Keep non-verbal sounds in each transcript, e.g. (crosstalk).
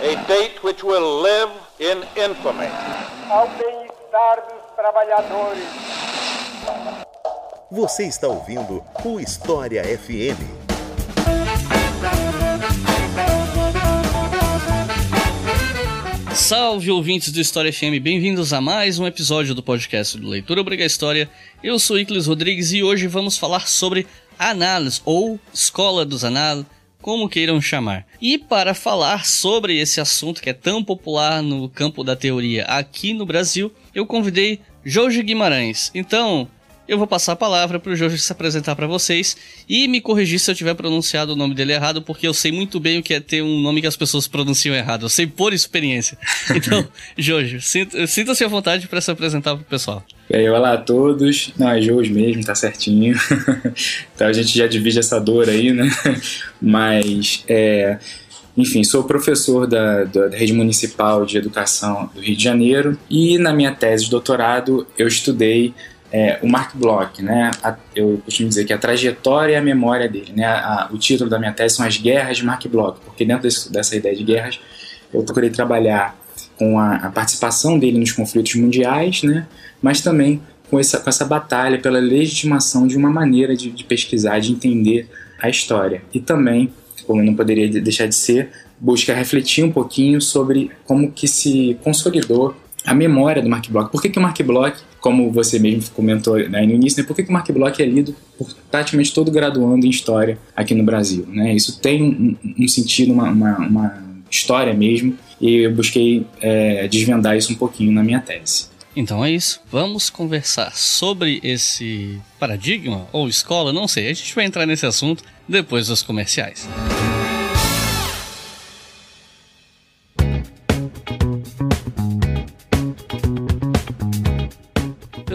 A date which will live in infamy. Ao bem-estar dos trabalhadores. Você está ouvindo o História FM. Salve ouvintes do História FM, bem-vindos a mais um episódio do podcast do Leitura Obriga História. Eu sou Iclis Rodrigues e hoje vamos falar sobre análise ou Escola dos Anais, como queiram chamar. E para falar sobre esse assunto que é tão popular no campo da teoria aqui no Brasil, eu convidei Jorge Guimarães. Então, eu vou passar a palavra para o Jorge se apresentar para vocês e me corrigir se eu tiver pronunciado o nome dele errado, porque eu sei muito bem o que é ter um nome que as pessoas pronunciam errado. Eu sei por experiência. (laughs) Então, Jorge, sinta-se à vontade para se apresentar para o pessoal. Aí, olá a todos. Não, é Jorge mesmo, tá certinho. (laughs) então a gente já divide essa dor aí, né? (laughs) Mas, é, enfim, sou professor da, da Rede Municipal de Educação do Rio de Janeiro e na minha tese de doutorado eu estudei é, o Mark Bloch, né? A, eu costumo dizer que a trajetória e a memória dele, né? A, o título da minha tese são as guerras de Mark Bloch, porque dentro desse, dessa ideia de guerras eu procurei trabalhar com a, a, participação dele nos conflitos mundiais, né? Mas também com essa, com essa batalha pela legitimação de uma maneira de, de pesquisar, de entender a história. E também, como não poderia deixar de ser, busca refletir um pouquinho sobre como que se consolidou a memória do Mark Bloch. Por que, que o Mark Bloch como você mesmo comentou né, no início, né, por que, que o Mark Bloch é lido por praticamente todo graduando em História aqui no Brasil? Né? Isso tem um, um sentido, uma, uma, uma, história mesmo, e eu busquei é, desvendar isso um pouquinho na minha tese. Então é isso, vamos conversar sobre esse paradigma ou escola, não sei, a gente vai entrar nesse assunto depois dos comerciais.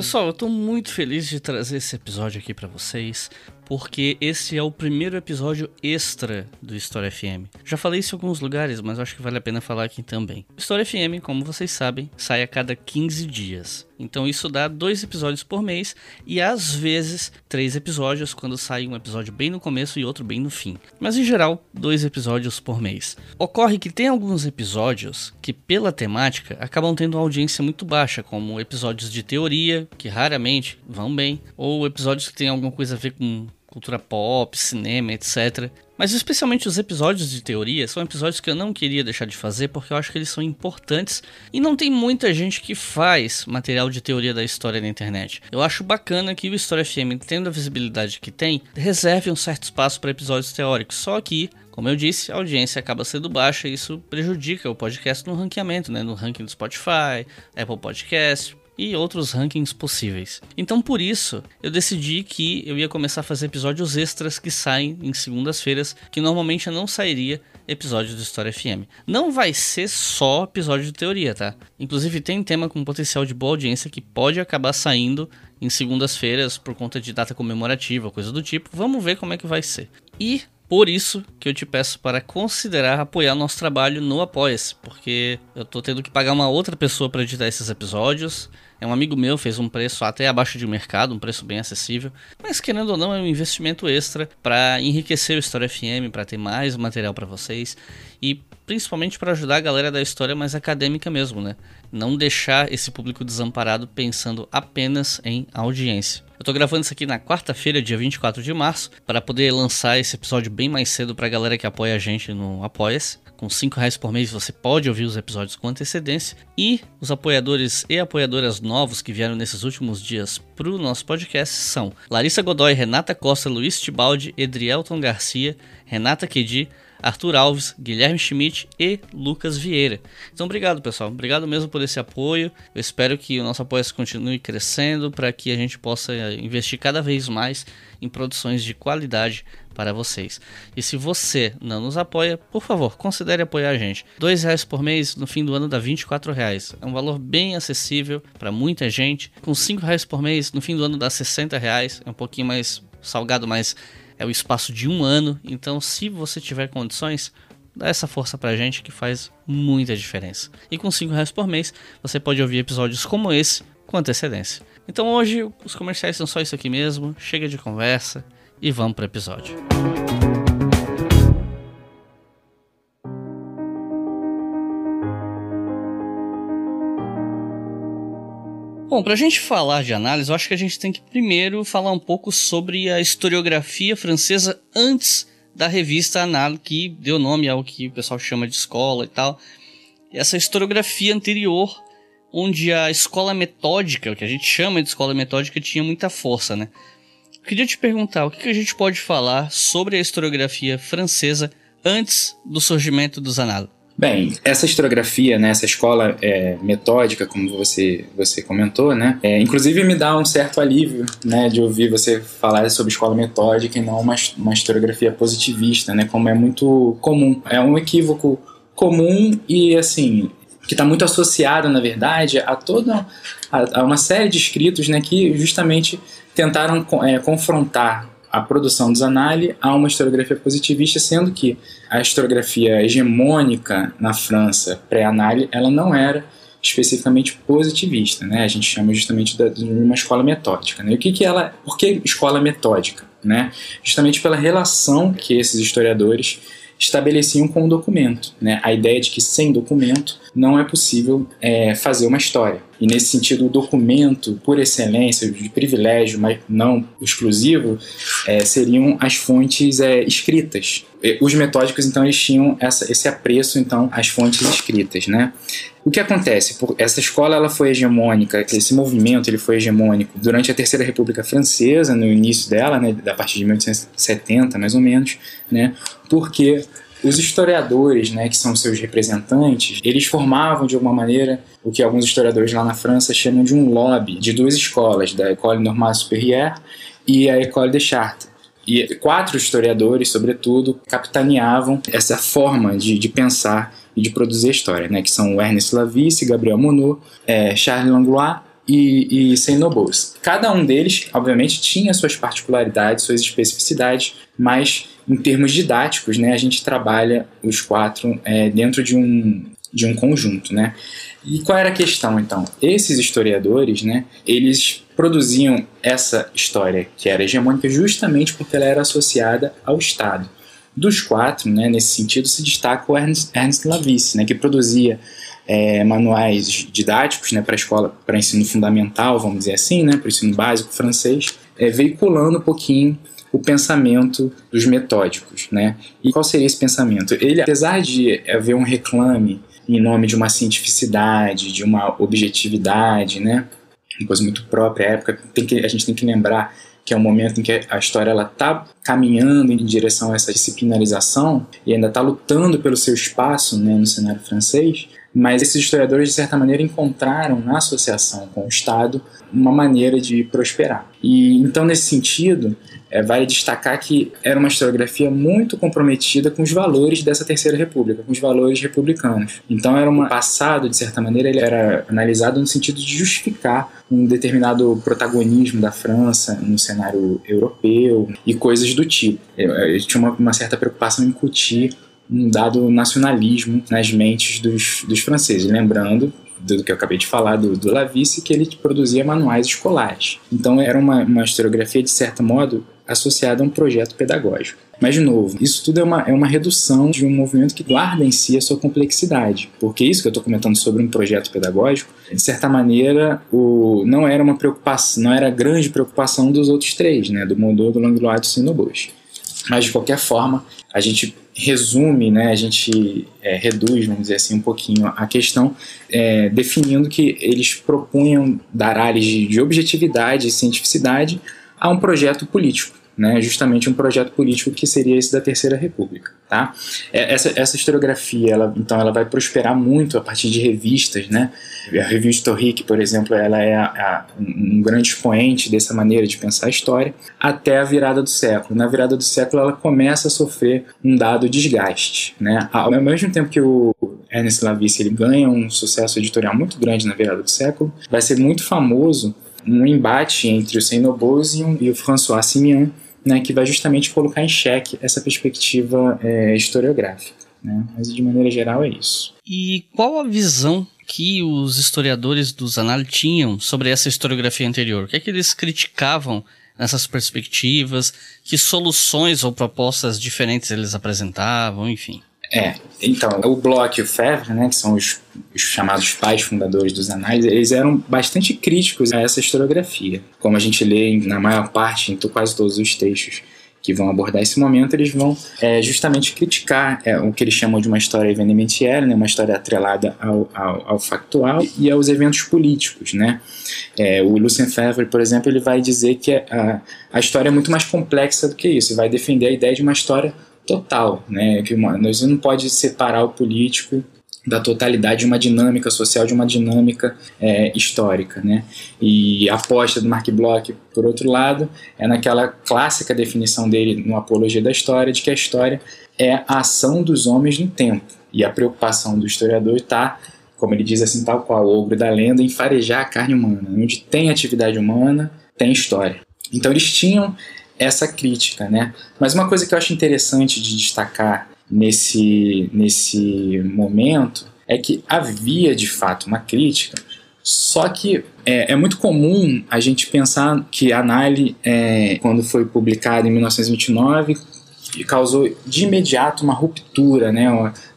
Pessoal, eu tô muito feliz de trazer esse episódio aqui para vocês, porque esse é o primeiro episódio extra do História FM. Já falei isso em alguns lugares, mas acho que vale a pena falar aqui também. História FM, como vocês sabem, sai a cada 15 dias. Então isso dá dois episódios por mês e às vezes três episódios quando sai um episódio bem no começo e outro bem no fim. Mas em geral, dois episódios por mês. Ocorre que tem alguns episódios que, pela temática, acabam tendo uma audiência muito baixa, como episódios de teoria, que raramente vão bem, ou episódios que têm alguma coisa a ver com cultura pop, cinema, etc. Mas especialmente os episódios de teoria são episódios que eu não queria deixar de fazer porque eu acho que eles são importantes e não tem muita gente que faz material de teoria da história na internet. Eu acho bacana que o História FM, tendo a visibilidade que tem, reserve um certo espaço para episódios teóricos. Só que como eu disse, a audiência acaba sendo baixa e isso prejudica o podcast no ranqueamento, né? no ranking do Spotify, Apple Podcast, e outros rankings possíveis. Então por isso eu decidi que eu ia começar a fazer episódios extras que saem em segundas-feiras, que normalmente não sairia episódio do História FM. Não vai ser só episódio de teoria, tá? Inclusive tem tema com potencial de boa audiência que pode acabar saindo em segundas-feiras por conta de data comemorativa, coisa do tipo. Vamos ver como é que vai ser. E por isso que eu te peço para considerar apoiar nosso trabalho no Apoia-se, porque eu tô tendo que pagar uma outra pessoa para editar esses episódios. É um amigo meu, fez um preço até abaixo de mercado, um preço bem acessível. Mas querendo ou não, é um investimento extra para enriquecer o História FM, para ter mais material para vocês e principalmente para ajudar a galera da história mais acadêmica mesmo, né? Não deixar esse público desamparado pensando apenas em audiência. Eu tô gravando isso aqui na quarta-feira, dia 24 de março, para poder lançar esse episódio bem mais cedo pra galera que apoia a gente no Apoia-se. Com 5 reais por mês você pode ouvir os episódios com antecedência. E os apoiadores e apoiadoras novos que vieram nesses últimos dias para o nosso podcast são Larissa Godoy, Renata Costa, Luiz Tibaldi, Edrielton Garcia, Renata Kedi, Arthur Alves, Guilherme Schmidt e Lucas Vieira. Então, obrigado, pessoal. Obrigado mesmo por esse apoio. Eu espero que o nosso apoio continue crescendo para que a gente possa investir cada vez mais em produções de qualidade para vocês. E se você não nos apoia, por favor, considere apoiar a gente. Dois reais por mês no fim do ano dá 24 reais. É um valor bem acessível para muita gente. Com cinco reais por mês no fim do ano dá 60 reais. É um pouquinho mais salgado, mas é o espaço de um ano. Então, se você tiver condições, dá essa força pra gente que faz muita diferença. E com 5 reais por mês, você pode ouvir episódios como esse com antecedência. Então hoje os comerciais são só isso aqui mesmo, chega de conversa e vamos para o episódio. Bom, para a gente falar de análise, eu acho que a gente tem que primeiro falar um pouco sobre a historiografia francesa antes da revista Análise, que deu nome ao que o pessoal chama de escola e tal. Essa historiografia anterior, onde a escola metódica, o que a gente chama de escola metódica, tinha muita força, né? Queria te perguntar, o que a gente pode falar sobre a historiografia francesa antes do surgimento dos Anal? Bem, essa historiografia, né, essa escola é, metódica, como você, você comentou, né, é, inclusive me dá um certo alívio né, de ouvir você falar sobre escola metódica e não uma, uma historiografia positivista, né, como é muito comum. É um equívoco comum e, assim, que está muito associado, na verdade, a toda a, a, uma série de escritos né, que justamente tentaram é, confrontar a produção dos Zanali a uma historiografia positivista, sendo que a historiografia hegemônica na França pré-Anali ela não era especificamente positivista, né? A gente chama justamente de uma escola metódica. Né? E o que que ela, por que escola metódica, né? Justamente pela relação que esses historiadores estabeleciam com o documento, né? A ideia de que sem documento não é possível é, fazer uma história. E nesse sentido, o documento, por excelência, de privilégio, mas não exclusivo, é, seriam as fontes é, escritas. Os metódicos, então, eles tinham essa, esse apreço, então, às fontes escritas, né? O que acontece? Essa escola ela foi hegemônica, esse movimento ele foi hegemônico durante a Terceira República Francesa, no início dela, né, da partir de 1870, mais ou menos, né? Porque os historiadores, né, que são seus representantes, eles formavam de alguma maneira o que alguns historiadores lá na França chamam de um lobby de duas escolas, da École Normale Supérieure e a École des Chartes. E quatro historiadores, sobretudo, capitaneavam essa forma de, de pensar e de produzir história, né, que são Ernest Lavice, Gabriel Monod, é, Charles Langlois e, e Saint-Nobos. Cada um deles, obviamente, tinha suas particularidades, suas especificidades, mas em termos didáticos, né, a gente trabalha os quatro é, dentro de um, de um conjunto, né? E qual era a questão, então? Esses historiadores, né, eles produziam essa história que era hegemônica justamente porque ela era associada ao Estado. Dos quatro, né, nesse sentido, se destaca o Ernst, Ernst Lavice, né, que produzia é, manuais didáticos né, para escola, para ensino fundamental, vamos dizer assim, né, para o ensino básico francês, é, veiculando um pouquinho o pensamento dos metódicos, né? E qual seria esse pensamento? Ele, apesar de haver um reclame em nome de uma cientificidade, de uma objetividade, né? Uma coisa muito própria à época, tem que, a gente tem que lembrar que é um momento em que a história ela está caminhando em direção a essa disciplinarização e ainda está lutando pelo seu espaço né, no cenário francês, mas esses historiadores, de certa maneira, encontraram na associação com o Estado uma maneira de prosperar. E então, nesse sentido, é, vale destacar que era uma historiografia muito comprometida com os valores dessa Terceira República, com os valores republicanos. Então era um passado, de certa maneira, ele era analisado no sentido de justificar um determinado protagonismo da França no cenário europeu e coisas do tipo. Ele tinha uma, uma certa preocupação em incutir um dado nacionalismo nas mentes dos, dos franceses. Lembrando do que eu acabei de falar, do, do Lavice, que ele produzia manuais escolares. Então era uma, uma historiografia, de certo modo, associada a um projeto pedagógico. Mas, de novo, isso tudo é uma, é uma redução de um movimento que guarda em si a sua complexidade. Porque isso que eu estou comentando sobre um projeto pedagógico, de certa maneira, o, não era uma preocupação, não era a grande preocupação dos outros três, né, do Mondor, do Langlois e do Sinobos. Mas, de qualquer forma, a gente resume, né, a gente é, reduz, vamos dizer assim, um pouquinho a questão, é, definindo que eles propunham dar áreas de, de objetividade e cientificidade a um projeto político né, justamente um projeto político que seria esse da Terceira República. Tá? É, essa, essa historiografia, ela, então, ela vai prosperar muito a partir de revistas. Né? A revista Historique, por exemplo, ela é a, a, um grande expoente dessa maneira de pensar a história, até a virada do século. Na virada do século, ela começa a sofrer um dado desgaste. Né? Ao mesmo tempo que o Ernest Lavice ele ganha um sucesso editorial muito grande na virada do século, vai ser muito famoso um embate entre o Saint-Nobos e, um, e o François Simian, né, que vai justamente colocar em xeque essa perspectiva é, historiográfica. Né? Mas de maneira geral é isso. E qual a visão que os historiadores dos Anal tinham sobre essa historiografia anterior? O que é que eles criticavam nessas perspectivas? Que soluções ou propostas diferentes eles apresentavam, enfim? É, então, o Bloch e o Febvre, né, que são os, os, chamados pais fundadores dos anais, eles eram bastante críticos a essa historiografia. Como a gente lê na maior parte, em quase todos os textos que vão abordar esse momento, eles vão é, justamente criticar é, o que eles chamam de uma história evenementiera, né, uma história atrelada ao, ao, ao factual e aos eventos políticos. Né? É, o Lucien Febvre, por exemplo, ele vai dizer que a, a história é muito mais complexa do que isso, e vai defender a ideia de uma história total, né? Que uma, nós não pode separar o político da totalidade de uma dinâmica social, de uma dinâmica é, histórica. Né? E a aposta do Mark Bloch, por outro lado, é naquela clássica definição dele no Apologia da História, de que a história é a ação dos homens no tempo. E a preocupação do historiador está, como ele diz assim, tal qual o ogro da lenda, em farejar a carne humana. Onde tem atividade humana, tem história. Então eles tinham essa crítica, né? Mas uma coisa que eu acho interessante de destacar nesse, nesse momento é que havia de fato uma crítica, só que é, é muito comum a gente pensar que a Nile, é, quando foi publicada em 1929, causou de imediato uma ruptura, né?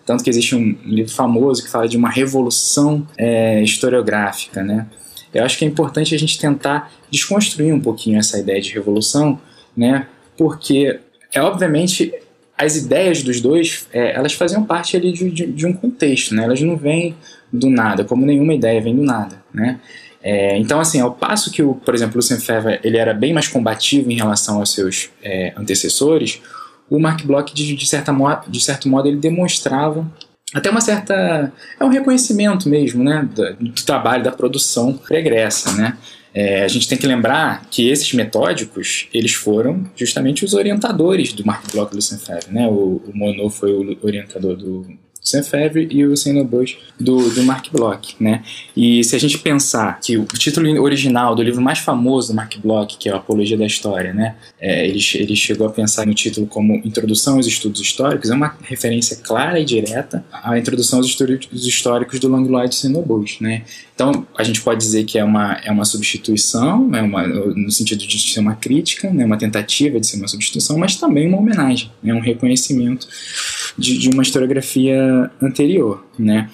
Tanto que existe um livro famoso que fala de uma revolução é, historiográfica, né? Eu acho que é importante a gente tentar desconstruir um pouquinho essa ideia de revolução, né? Porque é obviamente as ideias dos dois, é, elas faziam parte ali de, de, de, um contexto, né? Elas não vêm do nada, como nenhuma ideia vem do nada, né? É, então, assim, ao passo que, o, por exemplo, o Lucien Febvre ele era bem mais combativo em relação aos seus é, antecessores, o Mark Bloch, de, de, certa de certo modo, ele demonstrava até uma certa... é um reconhecimento mesmo, né? Do, do trabalho, da produção pregressa, né? É, a gente tem que lembrar que esses metódicos eles foram justamente os orientadores do Mark Bloch e do Febvre. Né? O, o Monod foi o orientador do Sam Febvre e o Senna Bush do, do Mark Bloch, né? E se a gente pensar que o título original do livro mais famoso do Mark Bloch, que é a Apologia da História, né? É, ele, ele chegou a pensar no título como Introdução aos Estudos Históricos, é uma referência clara e direta à introdução aos estudos históricos do Langlois de Senna Bush, né? Então, a gente pode dizer que é uma, é uma substituição, é uma, no sentido de ser uma crítica, né, uma tentativa de ser uma substituição, mas também uma homenagem, né, um reconhecimento de, de uma historiografia anterior. Né?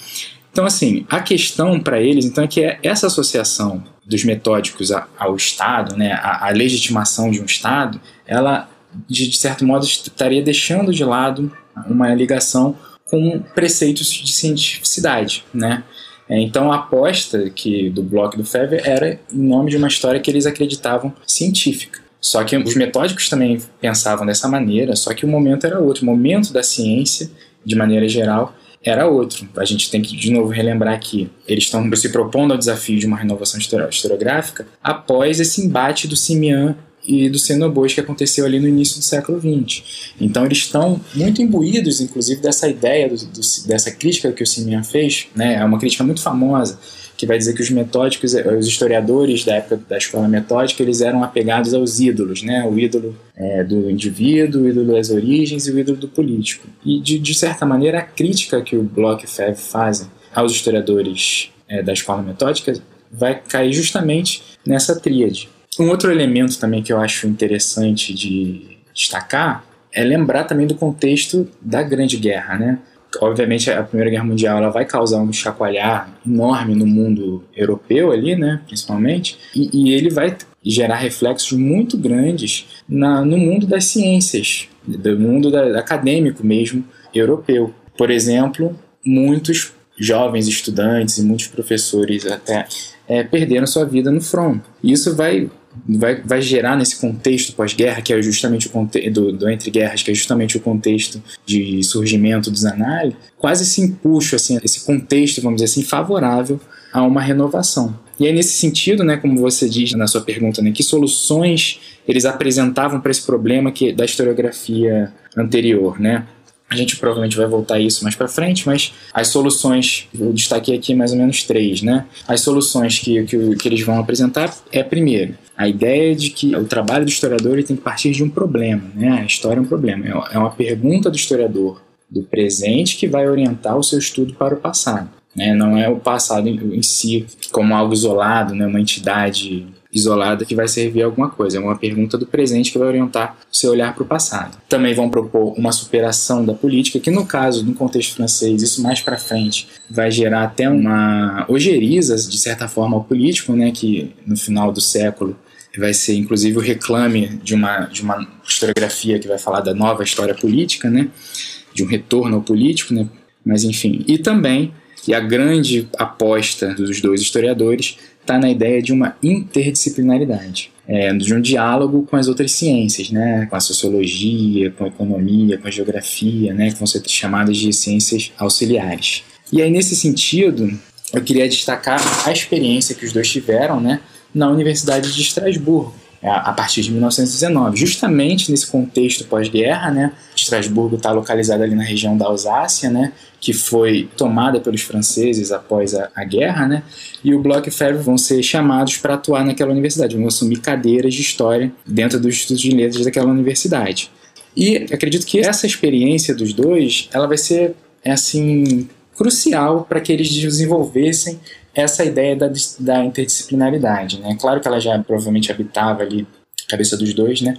Então, assim, a questão para eles então, é que é essa associação dos metódicos ao Estado, né, a, a legitimação de um Estado, ela, de, de certo modo, estaria deixando de lado uma ligação com preceitos de cientificidade, né? É, então a aposta que do Bloch do Fever era em nome de uma história que eles acreditavam científica. Só que os metódicos também pensavam dessa maneira, só que o momento era outro. O momento da ciência, de maneira geral, era outro. A gente tem que, de novo, relembrar que eles estão se propondo ao desafio de uma renovação historiográfica após esse embate do Simian e do Xenobos que aconteceu ali no início do século XX. Então eles estão muito imbuídos, inclusive, dessa ideia, do, do, dessa crítica que o Simeon fez, né? é uma crítica muito famosa, que vai dizer que os metódicos, eh, os historiadores da época da escola metódica, eles eram apegados aos ídolos, né? o ídolo é, do indivíduo, o ídolo das origens e o ídolo do político. E, de, de certa maneira, a crítica que o Bloch e Fev fazem aos historiadores é, da escola metódica vai cair justamente nessa tríade. Um outro elemento também que eu acho interessante de destacar é lembrar também do contexto da Grande Guerra, né? Obviamente a Primeira Guerra Mundial ela vai causar um chacoalhar enorme no mundo europeu ali, né, principalmente, e, e ele vai gerar reflexos muito grandes na, no mundo das ciências, do mundo da, acadêmico mesmo europeu. Por exemplo, muitos jovens estudantes e muitos professores até é, perderam sua vida no front. Isso vai vai, vai gerar nesse contexto pós-guerra, que é justamente o contexto do, do, entre guerras, que é justamente o contexto de surgimento dos análises, quase esse empuxo, assim, esse contexto, vamos dizer assim, favorável a uma renovação. E aí, nesse sentido, né, como você diz na sua pergunta, né, que soluções eles apresentavam para esse problema que da historiografia anterior, né? A gente provavelmente vai voltar a isso mais para frente, mas as soluções, eu destaquei aqui mais ou menos três, né? As soluções que, que, que eles vão apresentar é, primeiro, a ideia de que o trabalho do historiador tem que partir de um problema, né? A história é um problema, é, é uma pergunta do historiador do presente que vai orientar o seu estudo para o passado. Né? Não é o passado em si como algo isolado, né? uma entidade isolada que vai servir a alguma coisa, é uma pergunta do presente que vai orientar o seu olhar para o passado. Também vão propor uma superação da política, que no caso, no contexto francês, isso mais para frente vai gerar até uma ojeriza, de certa forma, ao político, né, que no final do século vai ser inclusive o reclame de uma, de uma historiografia que vai falar da nova história política, né, de um retorno ao político, né, mas enfim. E também, e a grande aposta dos dois historiadores, está na ideia de uma interdisciplinaridade. É, de um diálogo com as outras ciências, né, com a sociologia, com a economia, com a geografia, né, que vão ser chamadas de ciências auxiliares. E aí, nesse sentido, eu queria destacar a experiência que os dois tiveram né, na Universidade de Estrasburgo, a partir de 1919. Justamente nesse contexto pós-guerra, né, Estrasburgo está localizado ali na região da Alsácia, né, que foi tomada pelos franceses após a, a guerra, né, e o Bloch e Ferro vão ser chamados para atuar naquela universidade, vão assumir cadeiras de história dentro dos estudos de letras daquela universidade. E acredito que essa experiência dos dois, ela vai ser é assim crucial para que eles desenvolvessem essa ideia da, da interdisciplinaridade. Né? Claro que ela já provavelmente habitava ali a cabeça dos dois, né?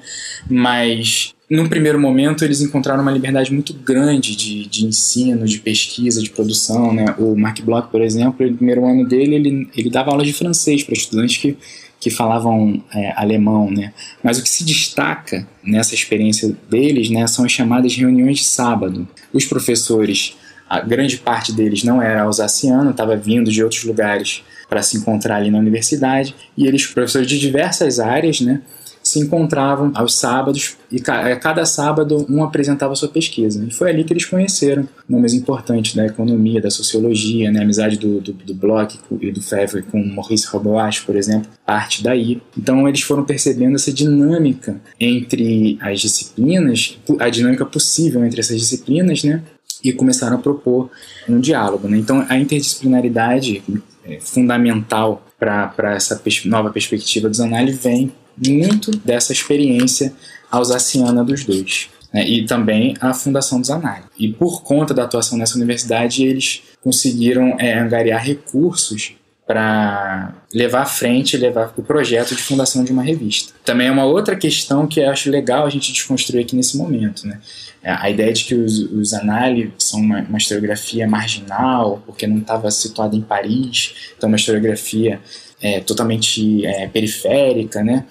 mas num primeiro momento eles encontraram uma liberdade muito grande de, de ensino, de pesquisa, de produção. Né? O Mark Bloch, por exemplo, no primeiro ano dele ele, ele dava aula de francês para estudantes que que falavam é, alemão, né? Mas o que se destaca nessa experiência deles, né, são as chamadas reuniões de sábado. Os professores a grande parte deles não era alsaciano, estava vindo de outros lugares para se encontrar ali na universidade, e eles, professores de diversas áreas, né, se encontravam aos sábados e cada sábado um apresentava sua pesquisa. E foi ali que eles conheceram nomes importantes da economia, da sociologia, né? a amizade do, do, do Bloch e do Fevre com Maurice Roboach, por exemplo, parte daí. Então eles foram percebendo essa dinâmica entre as disciplinas, a dinâmica possível entre essas disciplinas, né? E começaram a propor um diálogo. Né? Então, a interdisciplinaridade é fundamental para essa pers nova perspectiva dos análises vem muito dessa experiência alsaciana dos dois. Né? E também a fundação dos análises. E por conta da atuação nessa universidade, eles conseguiram é, angariar recursos para levar à frente, levar o projeto de fundação de uma revista. Também é uma outra questão que eu acho legal a gente desconstruir aqui nesse momento, né? É, a ideia de que os, os análises são uma, uma historiografia marginal, porque não estava situada em Paris, então uma historiografia é, totalmente é, periférica, né?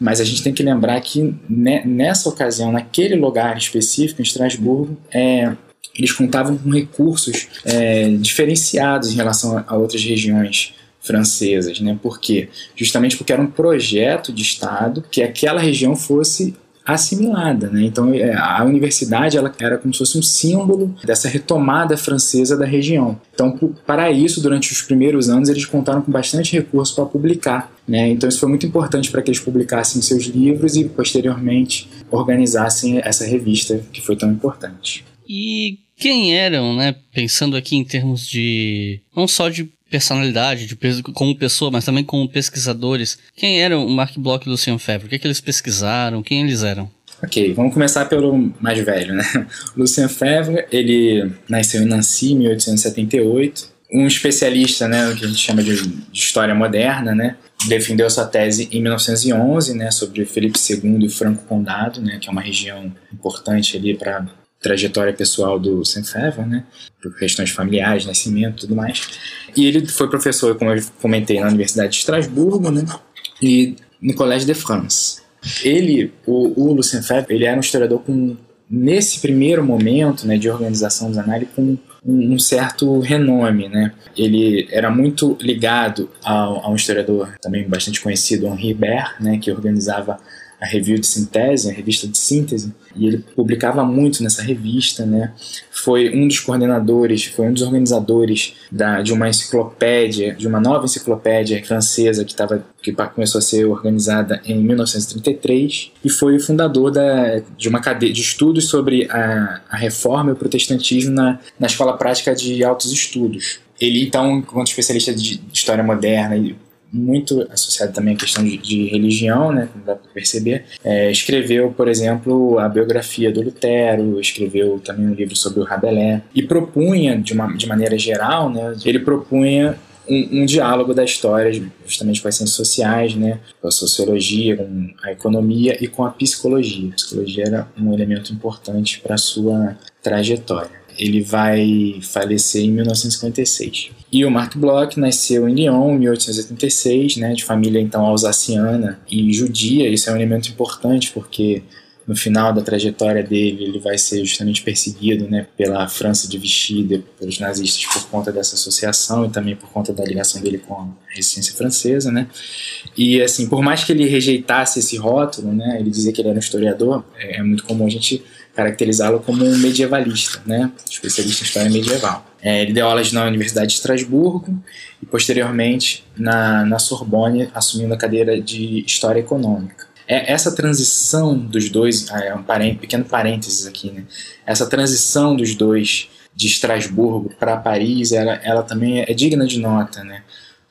Mas a gente tem que lembrar que ne, nessa ocasião, naquele lugar específico, em Estrasburgo, é, eles contavam com recursos é, diferenciados em relação a, outras regiões francesas, né? Por quê? Justamente porque era um projeto de Estado que aquela região fosse assimilada, né? Então é, a universidade ela era como se fosse um símbolo dessa retomada francesa da região. Então para isso durante os primeiros anos eles contaram com bastante recurso para publicar, né? Então isso foi muito importante para que eles publicassem seus livros e posteriormente organizassem essa revista que foi tão importante. E quem eram, né? Pensando aqui em termos de não só de personalidade, de, como pessoa, mas também como pesquisadores. Quem eram o Mark Bloch e o Lucian Febvre? O que, é que eles pesquisaram? Quem eles eram? Ok, vamos começar pelo mais velho, né? (laughs) Lucien Febvre, ele nasceu em Nancy, em 1878. Um especialista, né, que a gente chama de, de história moderna, né? Defendeu sua tese em 1911, né, sobre Felipe II e Franco Condado, né, que é uma região importante ali para trajetória pessoal do Saint-Fevre, né? Por questões familiares, nascimento e tudo mais. E ele foi professor, como eu comentei, na Universidade de Estrasburgo, né? E no Collège de France. Ele, o, o Lucien Febvre, ele era um historiador com, nesse primeiro momento né, de organização dos análises, com um, um, certo renome, né? Ele era muito ligado a, a um historiador também bastante conhecido, Henri Hébert, né? Que organizava a Review de Síntese, a revista de síntese, e ele publicava muito nessa revista, né? Foi um dos coordenadores, foi um dos organizadores da, de uma enciclopédia, de uma nova enciclopédia francesa que, tava, que começou a ser organizada em 1933 e foi o fundador da, de uma cadeia de estudos sobre a, a reforma e o protestantismo na, na Escola Prática de Altos Estudos. Ele, então, enquanto especialista de história moderna e muito associado também à questão de, de religião, né, como dá para perceber. É, escreveu, por exemplo, a biografia do Lutero, escreveu também um livro sobre o Rabelais e propunha, de, uma, de maneira geral, né, ele propunha um, um, diálogo da história, justamente com as ciências sociais, né, com a sociologia, com a economia e com a psicologia. A psicologia era um elemento importante para sua trajetória. Ele vai falecer em 1956. E o Marc Bloch nasceu em Lyon em 1886, né, de família então alsaciana e judia. Isso é um elemento importante porque no final da trajetória dele, ele vai ser justamente perseguido né, pela França dividida, pelos nazistas, por conta dessa associação e também por conta da ligação dele com a resistência francesa. Né? E, assim, por mais que ele rejeitasse esse rótulo, né, ele dizia que ele era um historiador, é, é muito comum a gente caracterizá-lo como um medievalista, né, especialista em história medieval. É, ele deu aulas na Universidade de Estrasburgo e, posteriormente, na, na Sorbonne, assumindo a cadeira de História Econômica é essa transição dos dois, ah, é um pequeno parênteses aqui, né? Essa transição dos dois de Estrasburgo para Paris, ela, ela também é digna de nota, né?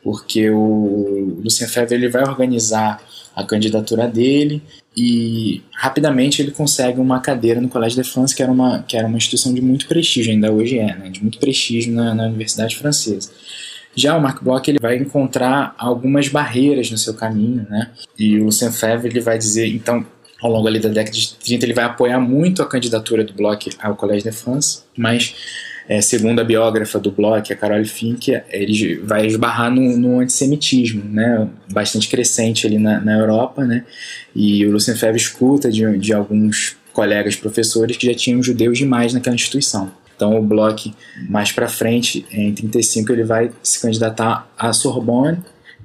Porque o Lucien Febvre ele vai organizar a candidatura dele e rapidamente ele consegue uma cadeira no Collège de France, que era uma, que era uma instituição de muito prestígio, ainda hoje é, né? De muito prestígio na, na Universidade Francesa. Já o Mark Bloch ele vai encontrar algumas barreiras no seu caminho, né? E o Lucien Febvre ele vai dizer, então, ao longo ali da década de 30, ele vai apoiar muito a candidatura do Bloch ao Collège de France, mas é, segundo a biógrafa do Bloch, a Carol Fink, ele vai esbarrar no, no, antissemitismo, né, bastante crescente ali na, na Europa, né, e o Lucien Febvre escuta de, de alguns colegas professores que já tinham judeus demais naquela instituição. Então o Bloch, mais para frente, em 35, ele vai se candidatar à Sorbonne,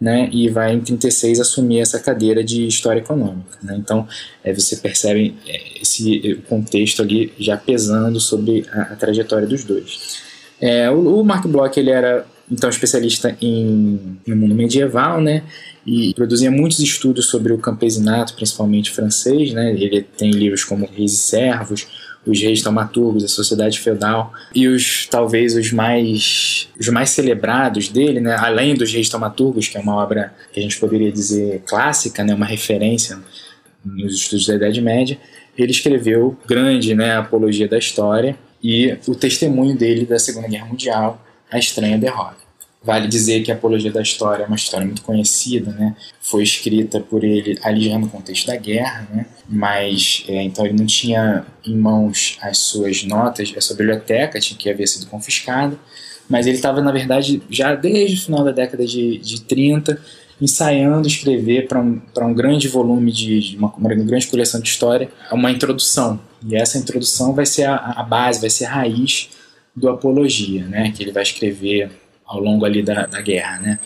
né, e vai em 36 assumir essa cadeira de História Econômica. Né? Então é, você percebe é, esse contexto ali já pesando sobre a, a trajetória dos dois. É, o, o Mark Bloch ele era então especialista em, no mundo medieval, né? E produzia muitos estudos sobre o campesinato, principalmente francês, né? Ele tem livros como Reis e Servos, os reis taumaturgos, a sociedade feudal e os talvez os mais os mais celebrados dele, né, além dos reis taumaturgos, que é uma obra que a gente poderia dizer clássica, né, uma referência nos estudos da Idade Média, ele escreveu grande, né, apologia da história e o testemunho dele da Segunda Guerra Mundial, a estranha derrota. Vale dizer que a Apologia da História é uma história muito conhecida, né? Foi escrita por ele ali já no contexto da guerra, né? Mas é, então ele não tinha em mãos as suas notas, a sua biblioteca tinha que havia sido confiscada, mas ele estava na verdade já desde o final da década de, de 30 ensaiando escrever para um, um grande volume de, de uma, uma, grande coleção de história uma introdução e essa introdução vai ser a, a base, vai ser a raiz do Apologia, né? Que ele vai escrever ao longo ali da, da guerra, né?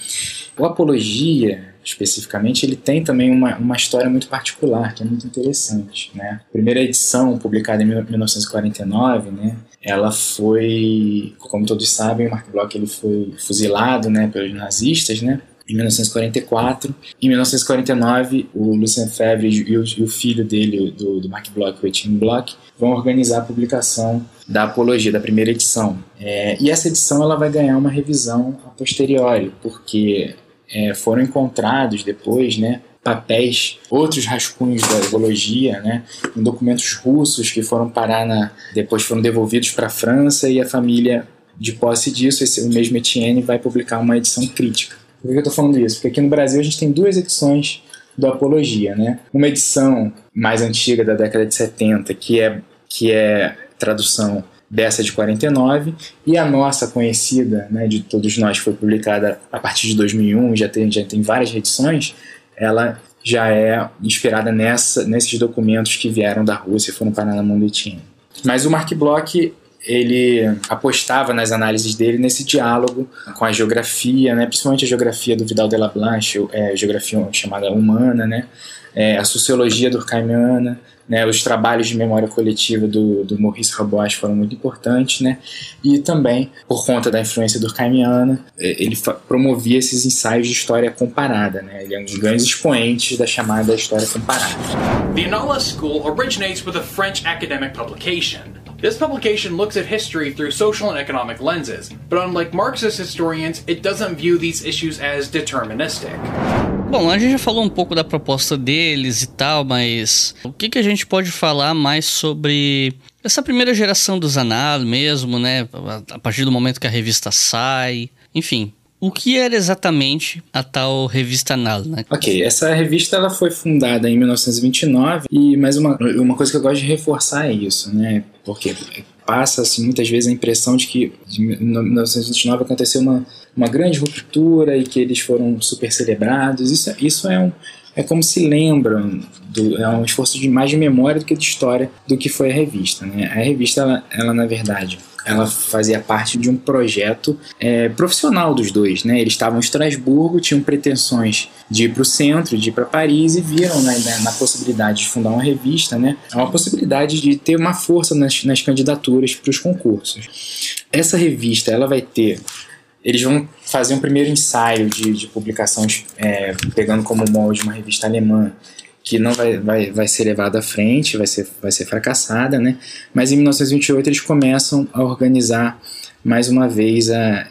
O Apologia, especificamente, ele tem também uma, uma história muito particular, que é muito interessante, né? A primeira edição, publicada em 1949, né? Ela foi, como todos sabem, o Mark Bloch ele foi fuzilado, né, pelos nazistas, né? Em 1944. Em 1949, o Lucien Febvre e o, filho dele, do, do Mark Bloch, o Etienne Bloch, vão organizar a publicação da Apologia, da primeira edição. É, e essa edição ela vai ganhar uma revisão a posteriori, porque é, foram encontrados depois, né, papéis, outros rascunhos da apologia, né, em documentos russos que foram parar na, depois foram devolvidos para a França e a família de posse disso, esse, o mesmo Etienne vai publicar uma edição crítica. Por que eu estou falando isso? Porque aqui no Brasil a gente tem duas edições do Apologia, né? Uma edição mais antiga da década de 70, que é, que é tradução dessa de 49, e a nossa conhecida, né, de todos nós, foi publicada a partir de 2001, já tem, já tem várias edições, ela já é inspirada nessa, nesses documentos que vieram da Rússia e foram parar na mão do. Mas o Mark Bloch ele apostava nas análises dele nesse diálogo com a geografia, né, principalmente a geografia do Vidal de la Blanche, é, geografia chamada humana, né, é, a sociologia durkheimiana, né, os trabalhos de memória coletiva do, do Maurice Rabois foram muito importantes, né, e também, por conta da influência durkheimiana, é, ele promovia esses ensaios de história comparada. Né, ele é um dos grandes expoentes da chamada história comparada. The Anola School originates with a French academic publication. This publication looks at history through social and economic lenses, but unlike Marxist historians, it doesn't view these issues as deterministic. Bom, a gente já falou um pouco da proposta deles e tal, mas o que, que a gente pode falar mais sobre essa primeira geração dos Anal mesmo, né? A partir do momento que a revista sai, enfim, O que era exatamente a tal revista Anal, né? Ok, essa revista ela foi fundada em 1929 e mais uma, uma coisa que eu gosto de reforçar é isso, né? Porque passa-se muitas vezes a impressão de que em 1929 aconteceu uma, uma grande ruptura e que eles foram super celebrados. Isso, isso é um, é como se lembram, do, é um esforço de mais de memória do que de história do que foi a revista. Né? A revista, ela, ela na verdade, ela fazia parte de um projeto é, profissional dos dois. Né? Eles estavam em Estrasburgo, tinham pretensões de ir para o centro, de ir para Paris e viram né, na possibilidade de fundar uma revista, né, uma possibilidade de ter uma força nas, nas candidaturas para os concursos. Essa revista ela vai ter eles vão fazer um primeiro ensaio de, de publicação, é, pegando como molde uma revista alemã, que não vai, vai, vai ser levada à frente, vai ser, vai ser fracassada, né? Mas em 1928 eles começam a organizar mais uma vez a,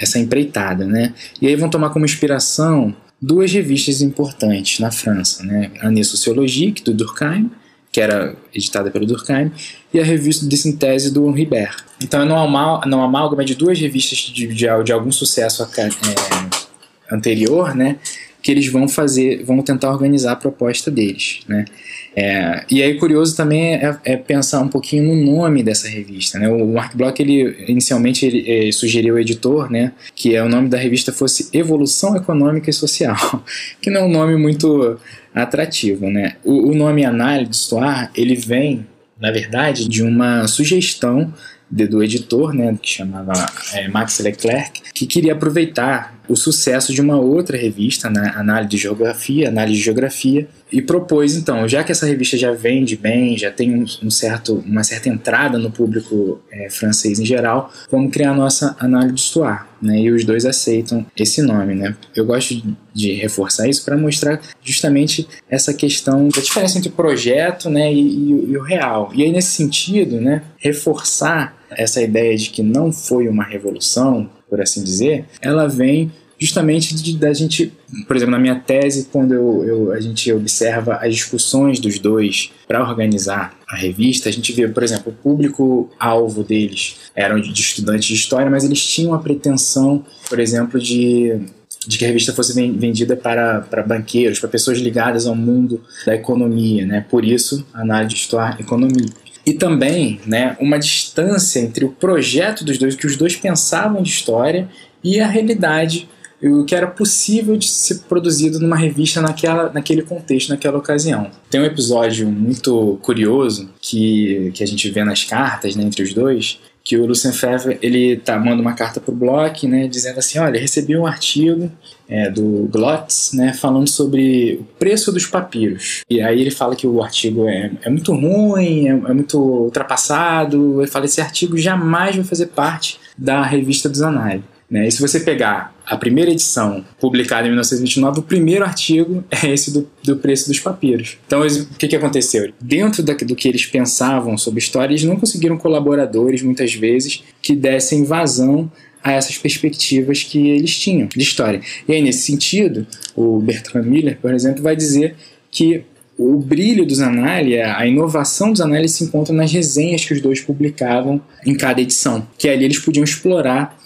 essa empreitada, né? E aí vão tomar como inspiração duas revistas importantes na França, né? A Année Sociologique, do Durkheim, que era editada pelo Durkheim, e a revista de síntese do Ribert. Então é no amálgama de duas revistas de, de, de algum sucesso é, anterior, né, que eles vão fazer, vão tentar organizar a proposta deles, né. É, e aí curioso também é, é, pensar um pouquinho no nome dessa revista, né? O Mark Bloch ele inicialmente ele, ele, sugeriu ao editor, né, que é o nome da revista fosse Evolução Econômica e Social, (laughs) que não é um nome muito atrativo, né? O, o nome Análise Histoire, ele vem, na verdade, de uma sugestão de, do editor, né, que chamava é, Max Leclerc, que queria aproveitar o sucesso de uma outra revista, né, Análise de Geografia, Análise de Geografia, e propôs então, já que essa revista já vende bem, já tem um, certo, uma certa entrada no público é, francês em geral, vamos criar a nossa Análise de Histoire, né, e os dois aceitam esse nome, né. Eu gosto de, de reforçar isso para mostrar justamente essa questão da diferença entre o projeto, né, e, e, e o real. E aí nesse sentido, né, reforçar essa ideia de que não foi uma revolução, por assim dizer, ela vem justamente de, da gente, por exemplo, na minha tese, quando eu, eu, a gente observa as discussões dos dois para organizar a revista, a gente vê, por exemplo, o público-alvo deles eram de estudantes de história, mas eles tinham a pretensão, por exemplo, de de que a revista fosse vendida para, para banqueiros, para pessoas ligadas ao mundo da economia, né? Por isso, a análise de história economia e também né, uma distância entre o projeto dos dois, que os dois pensavam de história, e a realidade, o que era possível de ser produzido numa revista naquela, naquele contexto, naquela ocasião. Tem um episódio muito curioso que, que a gente vê nas cartas né, entre os dois, que o Lucien Febvre ele tá, manda uma carta para o Bloch, né, dizendo assim, olha, recebi um artigo é, do Glotz, né, falando sobre o preço dos papiros. E aí ele fala que o artigo é, é muito ruim, é, é, muito ultrapassado. Ele fala esse artigo jamais vai fazer parte da revista do Zanai. Né? E se você pegar a primeira edição, publicada em 1929, o primeiro artigo (laughs) é esse do, do preço dos papiros. Então, o que, que aconteceu? Dentro da, do que eles pensavam sobre história, eles não conseguiram colaboradores, muitas vezes, que dessem vazão a essas perspectivas que eles tinham de história. E aí, nesse sentido, o Bertrand Miller, por exemplo, vai dizer que o brilho dos análises, a inovação dos análises se encontra nas resenhas que os dois publicavam em cada edição, que ali eles podiam explorar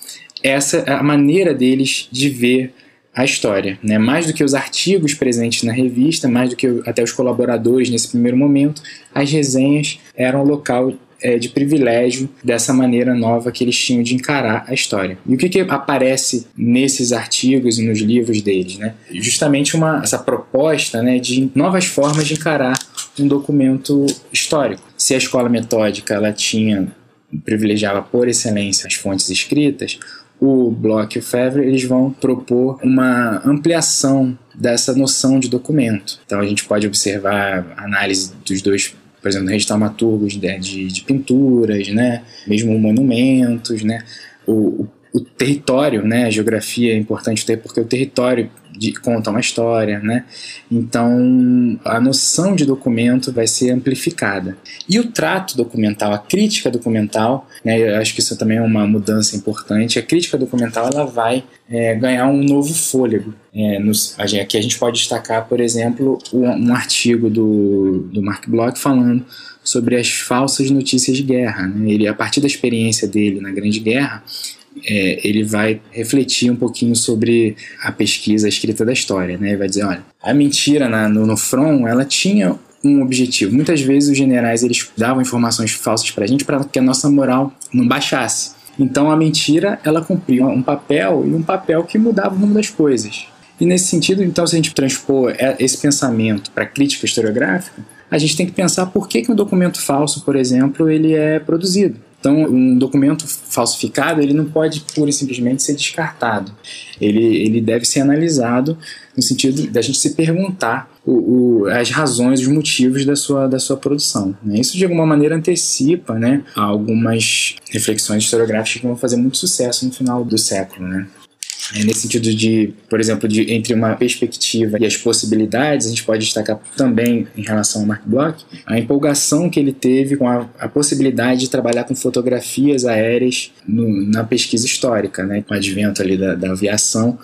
essa a maneira deles de ver a história, né? Mais do que os artigos presentes na revista, mais do que até os colaboradores nesse primeiro momento, as resenhas eram local é, de privilégio dessa maneira nova que eles tinham de encarar a história. E o que, que aparece nesses artigos e nos livros deles, né? Justamente uma essa proposta, né, de novas formas de encarar um documento histórico. Se a escola metódica ela tinha privilegiava por excelência as fontes escritas, o Bloch e o Fevre eles vão propor uma ampliação dessa noção de documento. Então a gente pode observar a análise dos dois, por exemplo, registros dramaturgos de, de, de, pinturas, né? mesmo monumentos, né? o, o, o território, né? a geografia é importante ter porque o território de, conta uma história, né? Então a noção de documento vai ser amplificada. E o trato documental, a crítica documental, né? Eu acho que isso também é uma mudança importante. A crítica documental ela vai é, ganhar um novo fôlego. É, nos, aqui a gente pode destacar, por exemplo, um, um artigo do, do Mark Bloch falando sobre as falsas notícias de guerra. Né? Ele, a partir da experiência dele na Grande Guerra, é, ele vai refletir um pouquinho sobre a pesquisa, a escrita da história, né? Ele vai dizer, olha, a mentira na, no, no ela tinha um objetivo. Muitas vezes os generais eles davam informações falsas para a gente para que a nossa moral não baixasse. Então a mentira ela cumpria um papel e um papel que mudava o rumo das coisas. E nesse sentido, então, se a gente transpor esse pensamento para crítica historiográfica, a gente tem que pensar por que, que um documento falso, por exemplo, ele é produzido. Então, um documento falsificado ele não pode pura e simplesmente ser descartado. Ele, ele deve ser analisado no sentido da gente se perguntar o, o, as razões, os motivos da sua, da sua produção. Né? Isso, de alguma maneira, antecipa né, algumas reflexões historiográficas que vão fazer muito sucesso no final do século. Né? É nesse sentido de, por exemplo, de, entre uma perspectiva e as possibilidades, a gente pode destacar também, em relação ao Mark Bloch, a empolgação que ele teve com a, a possibilidade de trabalhar com fotografias aéreas no, na pesquisa histórica, né, com o advento ali da, da aviação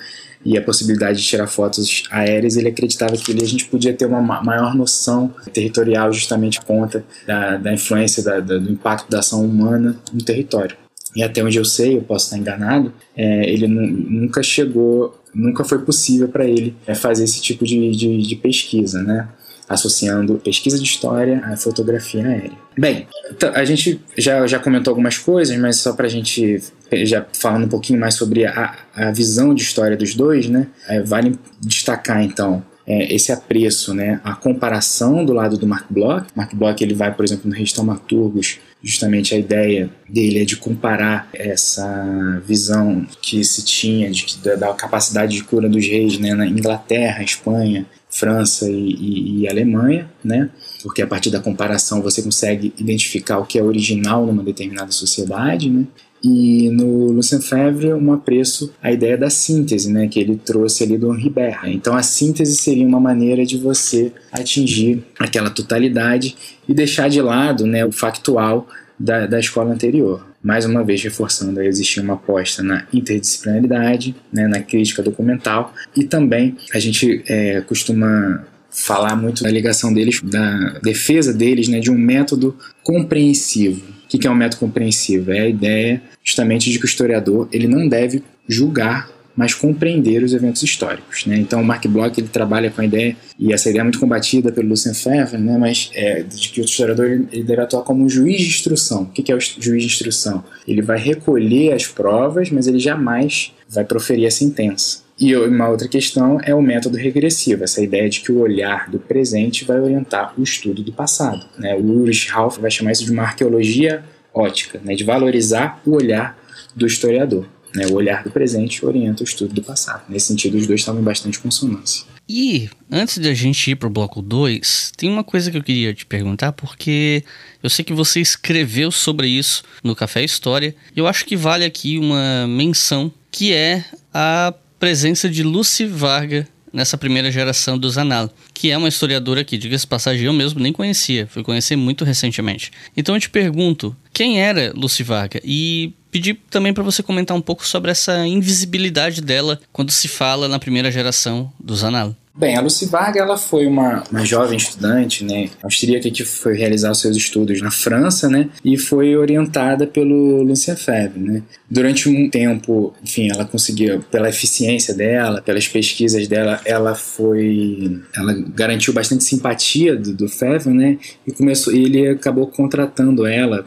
e a possibilidade de tirar fotos aéreas, ele acreditava que a gente podia ter uma maior noção territorial justamente por conta da, da influência, da, da, do impacto da ação humana no território e até onde eu sei, eu posso estar enganado, é, ele nunca chegou, nunca foi possível para ele é, fazer esse tipo de, de, de, pesquisa, né? Associando pesquisa de história à fotografia aérea. Bem, a gente já, já comentou algumas coisas, mas só para a gente já falando um pouquinho mais sobre a, a visão de história dos dois, né? É, vale destacar então é, esse apreço, né, a comparação do lado do Mark Bloch. Mark Bloch ele vai, por exemplo, no Registro Taumaturgos, justamente a ideia dele é de comparar essa visão que se tinha de, da, da capacidade de cura dos reis né, na Inglaterra, Espanha, França e, e, e, Alemanha, né? Porque a partir da comparação você consegue identificar o que é original numa determinada sociedade, né? E no Lucien Febvre, um apreço à ideia da síntese, né, que ele trouxe ali do Henri Berra. Então, a síntese seria uma maneira de você atingir aquela totalidade e deixar de lado né, o factual da, da escola anterior. Mais uma vez, reforçando, existia uma aposta na interdisciplinaridade, né, na crítica documental e também a gente é, costuma falar muito da ligação deles, da defesa deles, né, de um método compreensivo. O que é um método compreensivo? É a ideia justamente de que o historiador ele não deve julgar mas compreender os eventos históricos. Né? Então, o Mark Bloch ele trabalha com a ideia, e essa ideia é muito combatida pelo Lucien Febvre, né? mas é, de que o historiador ele deve atuar como um juiz de instrução. O que é o juiz de instrução? Ele vai recolher as provas, mas ele jamais vai proferir a sentença. E uma outra questão é o método regressivo, essa ideia de que o olhar do presente vai orientar o estudo do passado. Né? O Ulrich Ralph vai chamar isso de uma arqueologia ótica, né, de valorizar o olhar do historiador. Né, o olhar do presente orienta o estudo do passado. Nesse sentido, os dois estavam em bastante consonância. E antes de a gente ir para o bloco 2, tem uma coisa que eu queria te perguntar, porque eu sei que você escreveu sobre isso no Café História, e eu acho que vale aqui uma menção, que é a presença de Lucy Varga nessa primeira geração dos Anal, que é uma historiadora que, diga-se passagem, eu mesmo nem conhecia, fui conhecer muito recentemente. Então eu te pergunto, quem era Lucy Varga? E pedi também para você comentar um pouco sobre essa invisibilidade dela quando se fala na primeira geração dos Anal. Bem, a Lucy Varga ela foi uma, uma jovem estudante, né, austríaca que foi realizar os seus estudos na França, né, e foi orientada pelo Lucien Febvre, né. Durante um tempo, enfim, ela conseguiu, pela eficiência dela, pelas pesquisas dela, ela foi, ela garantiu bastante simpatia do, do Febvre, né, e começou, ele acabou contratando ela,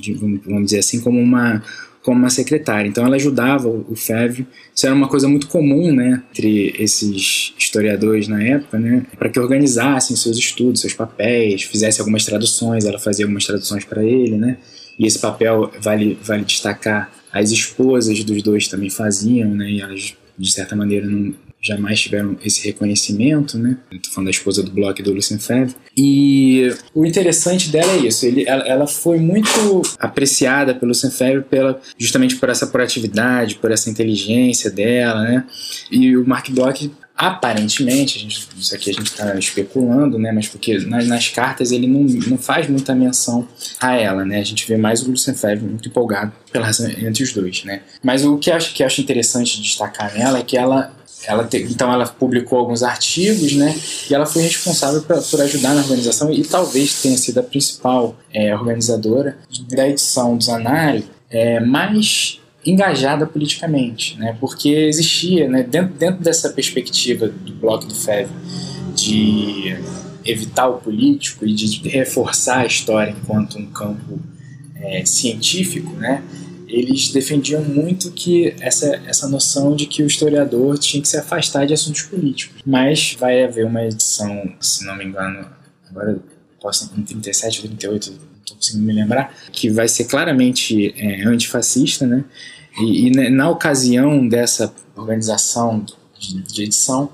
de, vamos dizer assim, como uma como uma secretária. Então ela ajudava o FEV. Isso era uma coisa muito comum, né, entre esses historiadores na época, né, para que organizassem seus estudos, seus papéis, fizesse algumas traduções. Ela fazia algumas traduções para ele, né. E esse papel vale vale destacar as esposas dos dois também faziam, né, e elas de certa maneira não, jamais tiveram esse reconhecimento, né? Estou falando da esposa do Bloch do Lucien Febvre. E o interessante dela é isso, ele, ela, ela foi muito apreciada pelo Lucien Febvre pela, justamente por essa proatividade, por essa inteligência dela, né? E o Mark Bloch aparentemente, gente, isso aqui a gente está especulando, né, mas porque nas, nas, cartas ele não, não faz muita menção a ela, né, a gente vê mais o Lucien Febvre muito empolgado pela entre os dois, né. Mas o que acho, que acho interessante destacar nela é que ela ela te, então ela publicou alguns artigos, né? E ela foi responsável pra, por ajudar na organização e talvez tenha sido a principal é, organizadora da edição do Zanário é, mais engajada politicamente, né? porque existia, né, dentro, dentro dessa perspectiva do Bloco do FEV, de evitar o político e de reforçar a história enquanto um campo é, científico, né? Eles defendiam muito que essa, essa noção de que o historiador tinha que se afastar de assuntos políticos. Mas vai haver uma edição, se não me engano, agora posso com 37 ou 38, não estou conseguindo me lembrar, que vai ser claramente é, antifascista, né? E, e, na ocasião dessa organização de, de edição,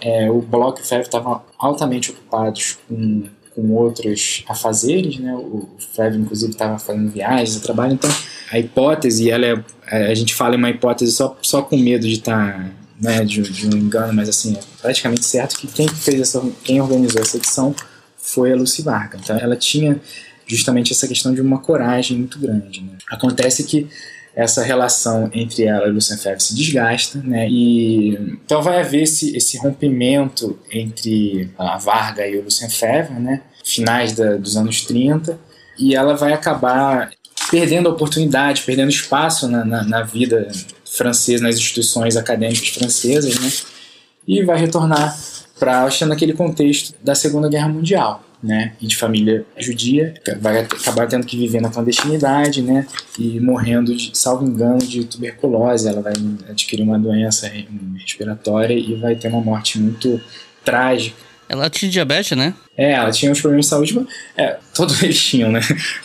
é, o Bloco e o Ferro estavam altamente ocupados com, com outros afazeres, né? O Ferro, inclusive, estava fazendo viagens e trabalho, então a hipótese, ela é, a gente fala em uma hipótese só, só com medo de estar, tá, né, de, de, um engano, mas assim, é praticamente certo que quem fez essa, quem organizou essa edição foi a Lucy Varga. Então ela tinha justamente essa questão de uma coragem muito grande. Né? Acontece que essa relação entre ela e Lucien Febvre se desgasta, né? E então vai haver esse, esse rompimento entre a Varga e o Febvre, né? Finais da, dos anos 30, e ela vai acabar perdendo a oportunidade, perdendo espaço na, na, na vida francesa, nas instituições acadêmicas francesas, né? E vai retornar para Áustria naquele contexto da Segunda Guerra Mundial né, e de família judia, vai acabar tendo que viver na clandestinidade, né, e morrendo, de, salvo engano, de tuberculose. Ela vai adquirir uma doença respiratória e vai ter uma morte muito trágica. Ela tinha diabetes, né? É, ela tinha uns problemas de saúde, é, todos (laughs) eles tinham, né?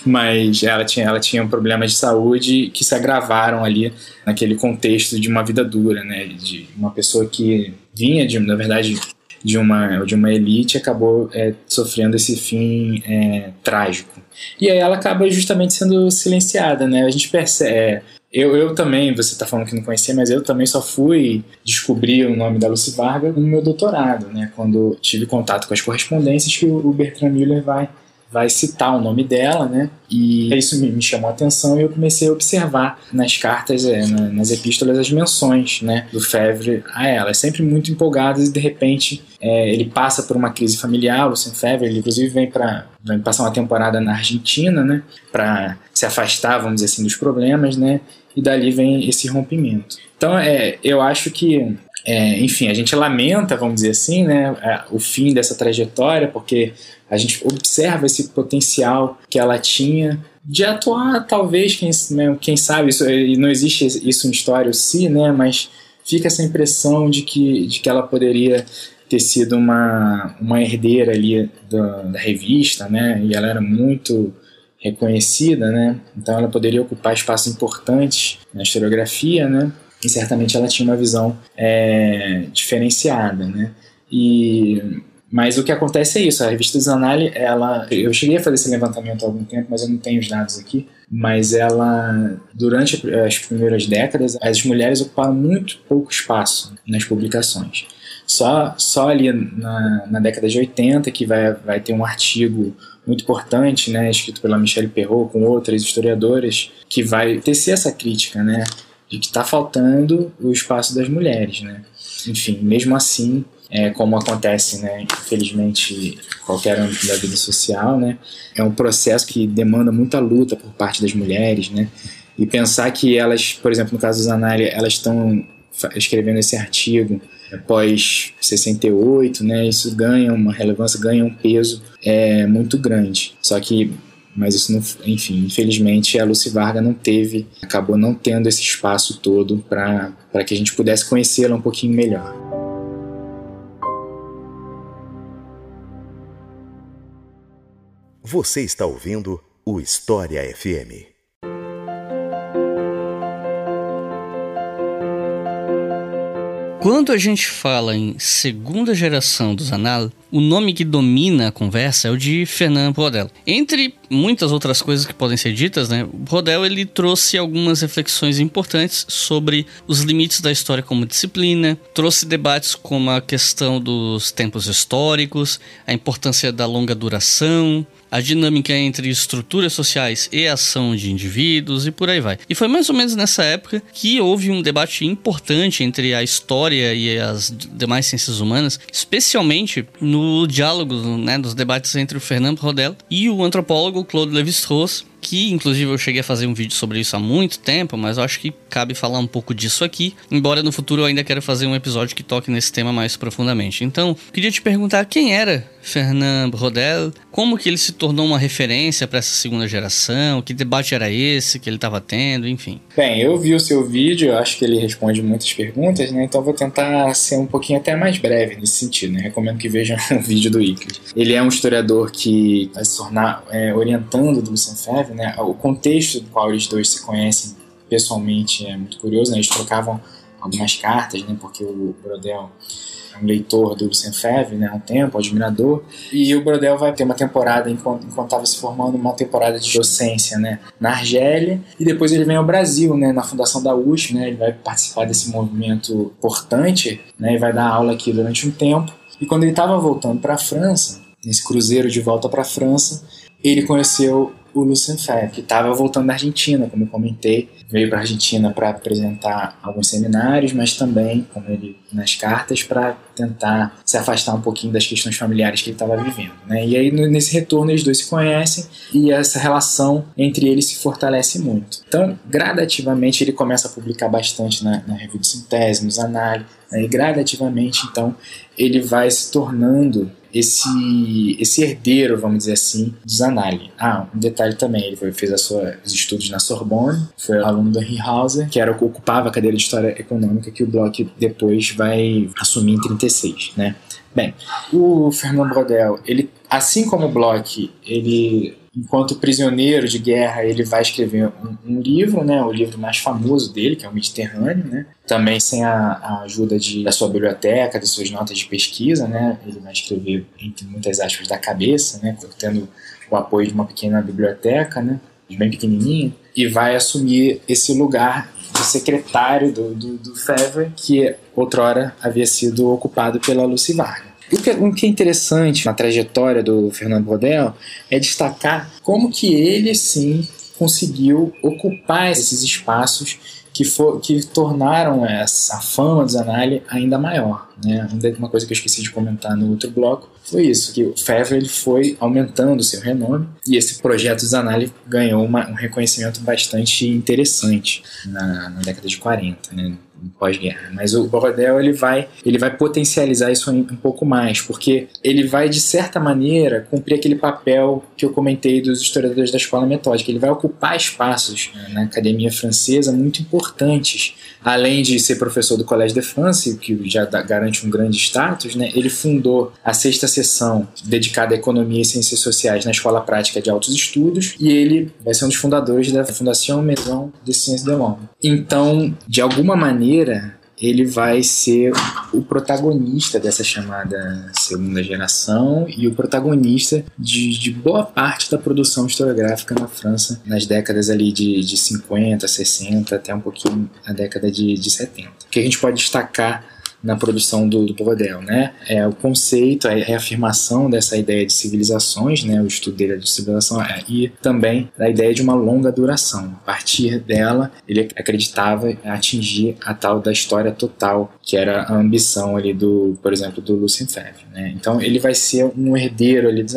Mas ela tinha, ela tinha problemas de saúde que se agravaram ali naquele contexto de uma vida dura, né? De uma pessoa que vinha de, na verdade, de uma, de uma elite acabou é, sofrendo esse fim é, trágico. E aí ela acaba justamente sendo silenciada, né? A gente percebe. É, eu, eu também, você está falando que não conhecia, mas eu também só fui descobrir o nome da Lucy Varga no meu doutorado, né? Quando tive contato com as correspondências que o Bertrand Müller vai vai citar o nome dela, né? E isso me, chamou a atenção e eu comecei a observar nas cartas, é, nas epístolas, as menções, né, do Fevre a ela. É sempre muito empolgadas e de repente é, ele passa por uma crise familiar, o Sam Fevre, ele inclusive vem para vem passar uma temporada na Argentina, né, para se afastar, vamos dizer assim, dos problemas, né? E dali vem esse rompimento. Então, é, eu acho que é, enfim, a gente lamenta, vamos dizer assim, né, o fim dessa trajetória, porque a gente observa esse potencial que ela tinha de atuar, talvez, quem, né, quem sabe, isso, não existe isso em história si, né, mas fica essa impressão de que, de que ela poderia ter sido uma, uma herdeira ali da, da revista, né, e ela era muito reconhecida, né, então ela poderia ocupar espaços importantes na historiografia, né, e certamente ela tinha uma visão é, diferenciada, né? E mas o que acontece é isso, a revista Zanelli, ela, eu cheguei a fazer esse levantamento há algum tempo, mas eu não tenho os dados aqui, mas ela, durante as primeiras décadas, as mulheres ocuparam muito pouco espaço nas publicações. Só, só ali na, na década de 80 que vai, vai ter um artigo muito importante, né, escrito pela Michelle Perrault com outras historiadoras, que vai tecer essa crítica, né, de que está faltando o espaço das mulheres, né? Enfim, mesmo assim, é, como acontece, né, infelizmente, qualquer âmbito da vida social, né, é um processo que demanda muita luta por parte das mulheres, né, e pensar que elas, por exemplo, no caso do Zanari, elas estão escrevendo esse artigo após 68, né, isso ganha uma relevância, ganha um peso é, muito grande. Só que mas isso não, enfim, infelizmente a Lucy Varga não teve, acabou não tendo esse espaço todo para que a gente pudesse conhecê-la um pouquinho melhor. Você está ouvindo o História FM. Quando a gente fala em segunda geração dos Anal, o nome que domina a conversa é o de Fernand Brodel. Entre muitas outras coisas que podem ser ditas, né, Brodel ele trouxe algumas reflexões importantes sobre os limites da história como disciplina, trouxe debates como a questão dos tempos históricos, a importância da longa duração, a dinâmica entre estruturas sociais e ação de indivíduos e por aí vai. E foi mais ou menos nessa época que houve um debate importante entre a história e as demais ciências humanas, especialmente no diálogo né, dos debates entre o Fernando Rodel e o antropólogo Claude Lévi-Strauss, que inclusive eu cheguei a fazer um vídeo sobre isso há muito tempo, mas eu acho que cabe falar um pouco disso aqui, embora no futuro eu ainda quero fazer um episódio que toque nesse tema mais profundamente. Então, queria te perguntar quem era Fernand Brodel, como que ele se tornou uma referência para essa segunda geração, que debate era esse que ele estava tendo, enfim. Bem, eu vi o seu vídeo, eu acho que ele responde muitas perguntas, né? Então vou tentar ser um pouquinho até mais breve nesse sentido, né? Recomendo que vejam (laughs) o vídeo do Euclid. Ele é um historiador que vai se tornar é, orientando do Lucien Febvre, né? O contexto do qual eles dois se conhecem pessoalmente é muito curioso, né? Eles trocavam algumas cartas, né? Porque o Brodel um leitor do Lucien Febvre, né, um tempo, um admirador, e o Brodel vai ter uma temporada, enquanto estava se formando, uma temporada de docência né, na Argélia, e depois ele vem ao Brasil, né, na fundação da USP, né, ele vai participar desse movimento importante, né, e vai dar aula aqui durante um tempo, e quando ele estava voltando para a França, nesse cruzeiro de volta para a França, ele conheceu o Lucien Febvre, que estava voltando da Argentina, como eu comentei, veio para a Argentina para apresentar alguns seminários, mas também, como ele nas cartas, para tentar se afastar um pouquinho das questões familiares que ele estava vivendo. Né? E aí, nesse retorno, eles dois se conhecem e essa relação entre eles se fortalece muito. Então, gradativamente, ele começa a publicar bastante na, na revista Sintésimos, Análise, né? e gradativamente, então, ele vai se tornando esse, esse herdeiro, vamos dizer assim, do Zanelli. Ah, um detalhe também, ele fez os seus estudos na Sorbonne, foi aluno do Henry Hauser, que era o que ocupava a cadeira de História Econômica que o Bloch depois vai assumir em 36, né? Bem, o Fernand Brodel, ele, assim como o Bloch, ele enquanto prisioneiro de guerra, ele vai escrever um, um, livro, né, o livro mais famoso dele, que é o Mediterrâneo, né, também sem a, a, ajuda de, da sua biblioteca, das suas notas de pesquisa, né, ele vai escrever, entre muitas aspas, da cabeça, né, tendo o apoio de uma pequena biblioteca, né, bem pequenininha, e vai assumir esse lugar de secretário do, do, do Fevre, que outrora havia sido ocupado pela Lucy Vargas. O que, o que é interessante na trajetória do Fernando Brodel é destacar como que ele sim conseguiu ocupar esses espaços que, for, que tornaram essa fama do Zanelli ainda maior. Né? Uma coisa que eu esqueci de comentar no outro bloco foi isso, que o Fevre ele foi aumentando seu renome e esse projeto Zanelli ganhou uma, um reconhecimento bastante interessante na, na década de 40, né? Pós-guerra. Mas o Brodel ele vai, ele vai potencializar isso um, pouco mais, porque ele vai de certa maneira cumprir aquele papel que eu comentei dos historiadores da escola metódica. Ele vai ocupar espaços na academia francesa muito importantes. Além de ser professor do Collège de France, que já garante um grande status, né, ele fundou a sexta seção dedicada à economia e ciências sociais na Escola Prática de Altos Estudos e ele vai ser um dos fundadores da Fundação Maison de Sciences de l'Homme. Então, de alguma maneira ele vai ser o protagonista dessa chamada segunda geração e o protagonista de, de boa parte da produção historiográfica na França nas décadas ali de, de 50, 60 até um pouquinho a década de, de 70. O que a gente pode destacar na produção do, do né? É o conceito, a reafirmação dessa ideia de civilizações, né? O estudo dele de civilização é, e também da ideia de uma longa duração. A partir dela, ele acreditava atingir a tal da história total, que era a ambição ali do, por exemplo, do Lucien Febvre, né? Então ele vai ser um herdeiro ali de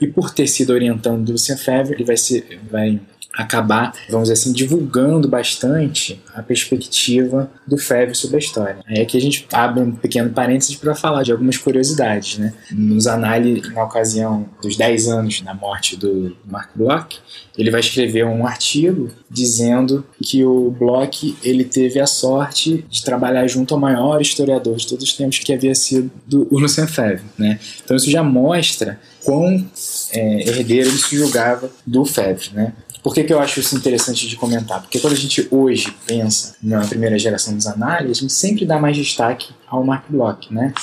e por ter sido orientando do Lucien Febvre, ele vai ser vai acabar, vamos dizer assim, divulgando bastante a perspectiva do Febvre sobre a história. Aí aqui a gente abre um pequeno parênteses para falar de algumas curiosidades, né? Nos análises, na ocasião dos 10 anos da morte do Mark Bloch, ele vai escrever um artigo dizendo que o Bloch ele teve a sorte de trabalhar junto ao maior historiador de todos os tempos que havia sido o Lucien Febvre, né? Então isso já mostra quão é, herdeiro ele se julgava do Febvre, né? Por que, que eu acho isso interessante de comentar? Porque quando a gente hoje pensa na primeira geração dos análises, a gente sempre dá mais destaque ao Mark Bloch, né?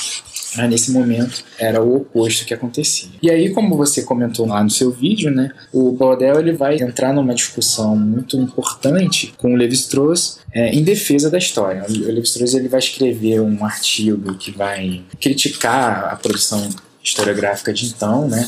Mas nesse momento era o oposto que acontecia. E aí, como você comentou lá no seu vídeo, né, o Brodel ele vai entrar numa discussão muito importante com o Levi-Strauss é, em defesa da história. O Levi-Strauss ele vai escrever um artigo que vai criticar a produção historiográfica de então, né?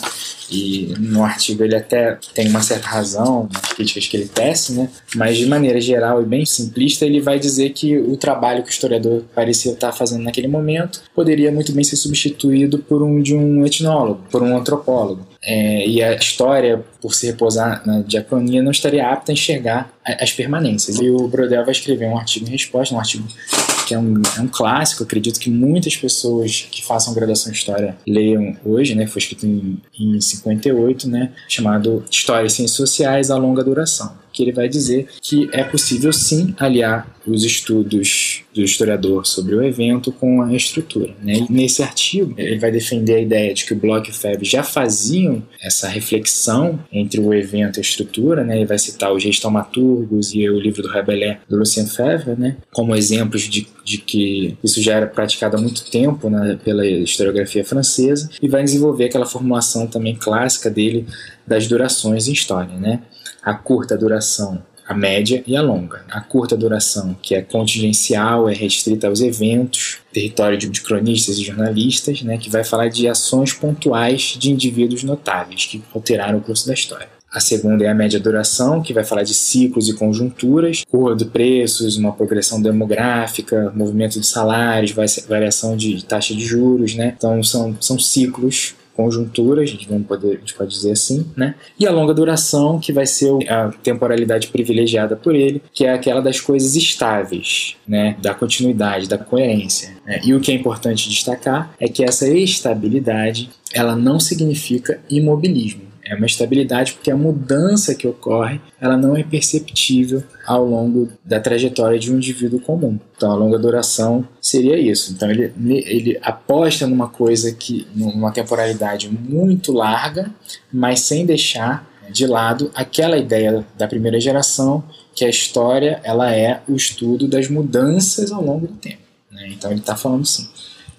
E no artigo ele até tem uma certa razão nas críticas que ele tece, né? Mas de maneira geral e bem simplista, ele vai dizer que o trabalho que o historiador parecia estar fazendo naquele momento poderia muito bem ser substituído por um de um etnólogo, por um antropólogo. é, e a história, por se repousar na diacronia, não estaria apta a enxergar as permanências. E o Brodel vai escrever um artigo em resposta, um artigo que é um, é um clássico, acredito que muitas pessoas que façam graduação em História leiam hoje, né, foi escrito em, em 58, né, chamado História e Ciências Sociais a Longa Duração que ele vai dizer que é possível sim aliar os estudos do historiador sobre o evento com a estrutura. Né? nesse artigo, ele vai defender a ideia de que o Bloch e o Febvre já faziam essa reflexão entre o evento e a estrutura. Né? Ele vai citar os Reis Taumaturgos e o livro do Rabelais do Lucien Febvre né? como exemplos de, de que isso já era praticado há muito tempo né? pela historiografia francesa e vai desenvolver aquela formulação também clássica dele das durações em história. Né? A curta duração, a média e a longa. A curta duração, que é contingencial, é restrita aos eventos, território de, cronistas e jornalistas, né, que vai falar de ações pontuais de indivíduos notáveis que alteraram o curso da história. A segunda é a média duração, que vai falar de ciclos e conjunturas, curva de preços, uma progressão demográfica, movimento de salários, variação de taxa de juros, né? Então são, são ciclos conjunturas, a gente, vamos poder, a gente pode dizer assim, né? E a longa duração, que vai ser a temporalidade privilegiada por ele, que é aquela das coisas estáveis, né? Da continuidade, da coerência. Né? E o que é importante destacar é que essa estabilidade, ela não significa imobilismo. É uma estabilidade porque a mudança que ocorre ela não é perceptível ao longo da trajetória de um indivíduo comum. Então, a longa duração seria isso. Então, ele, ele aposta numa coisa que, numa temporalidade muito larga, mas sem deixar de lado aquela ideia da primeira geração que a história ela é o estudo das mudanças ao longo do tempo. Né? Então, ele está falando sim.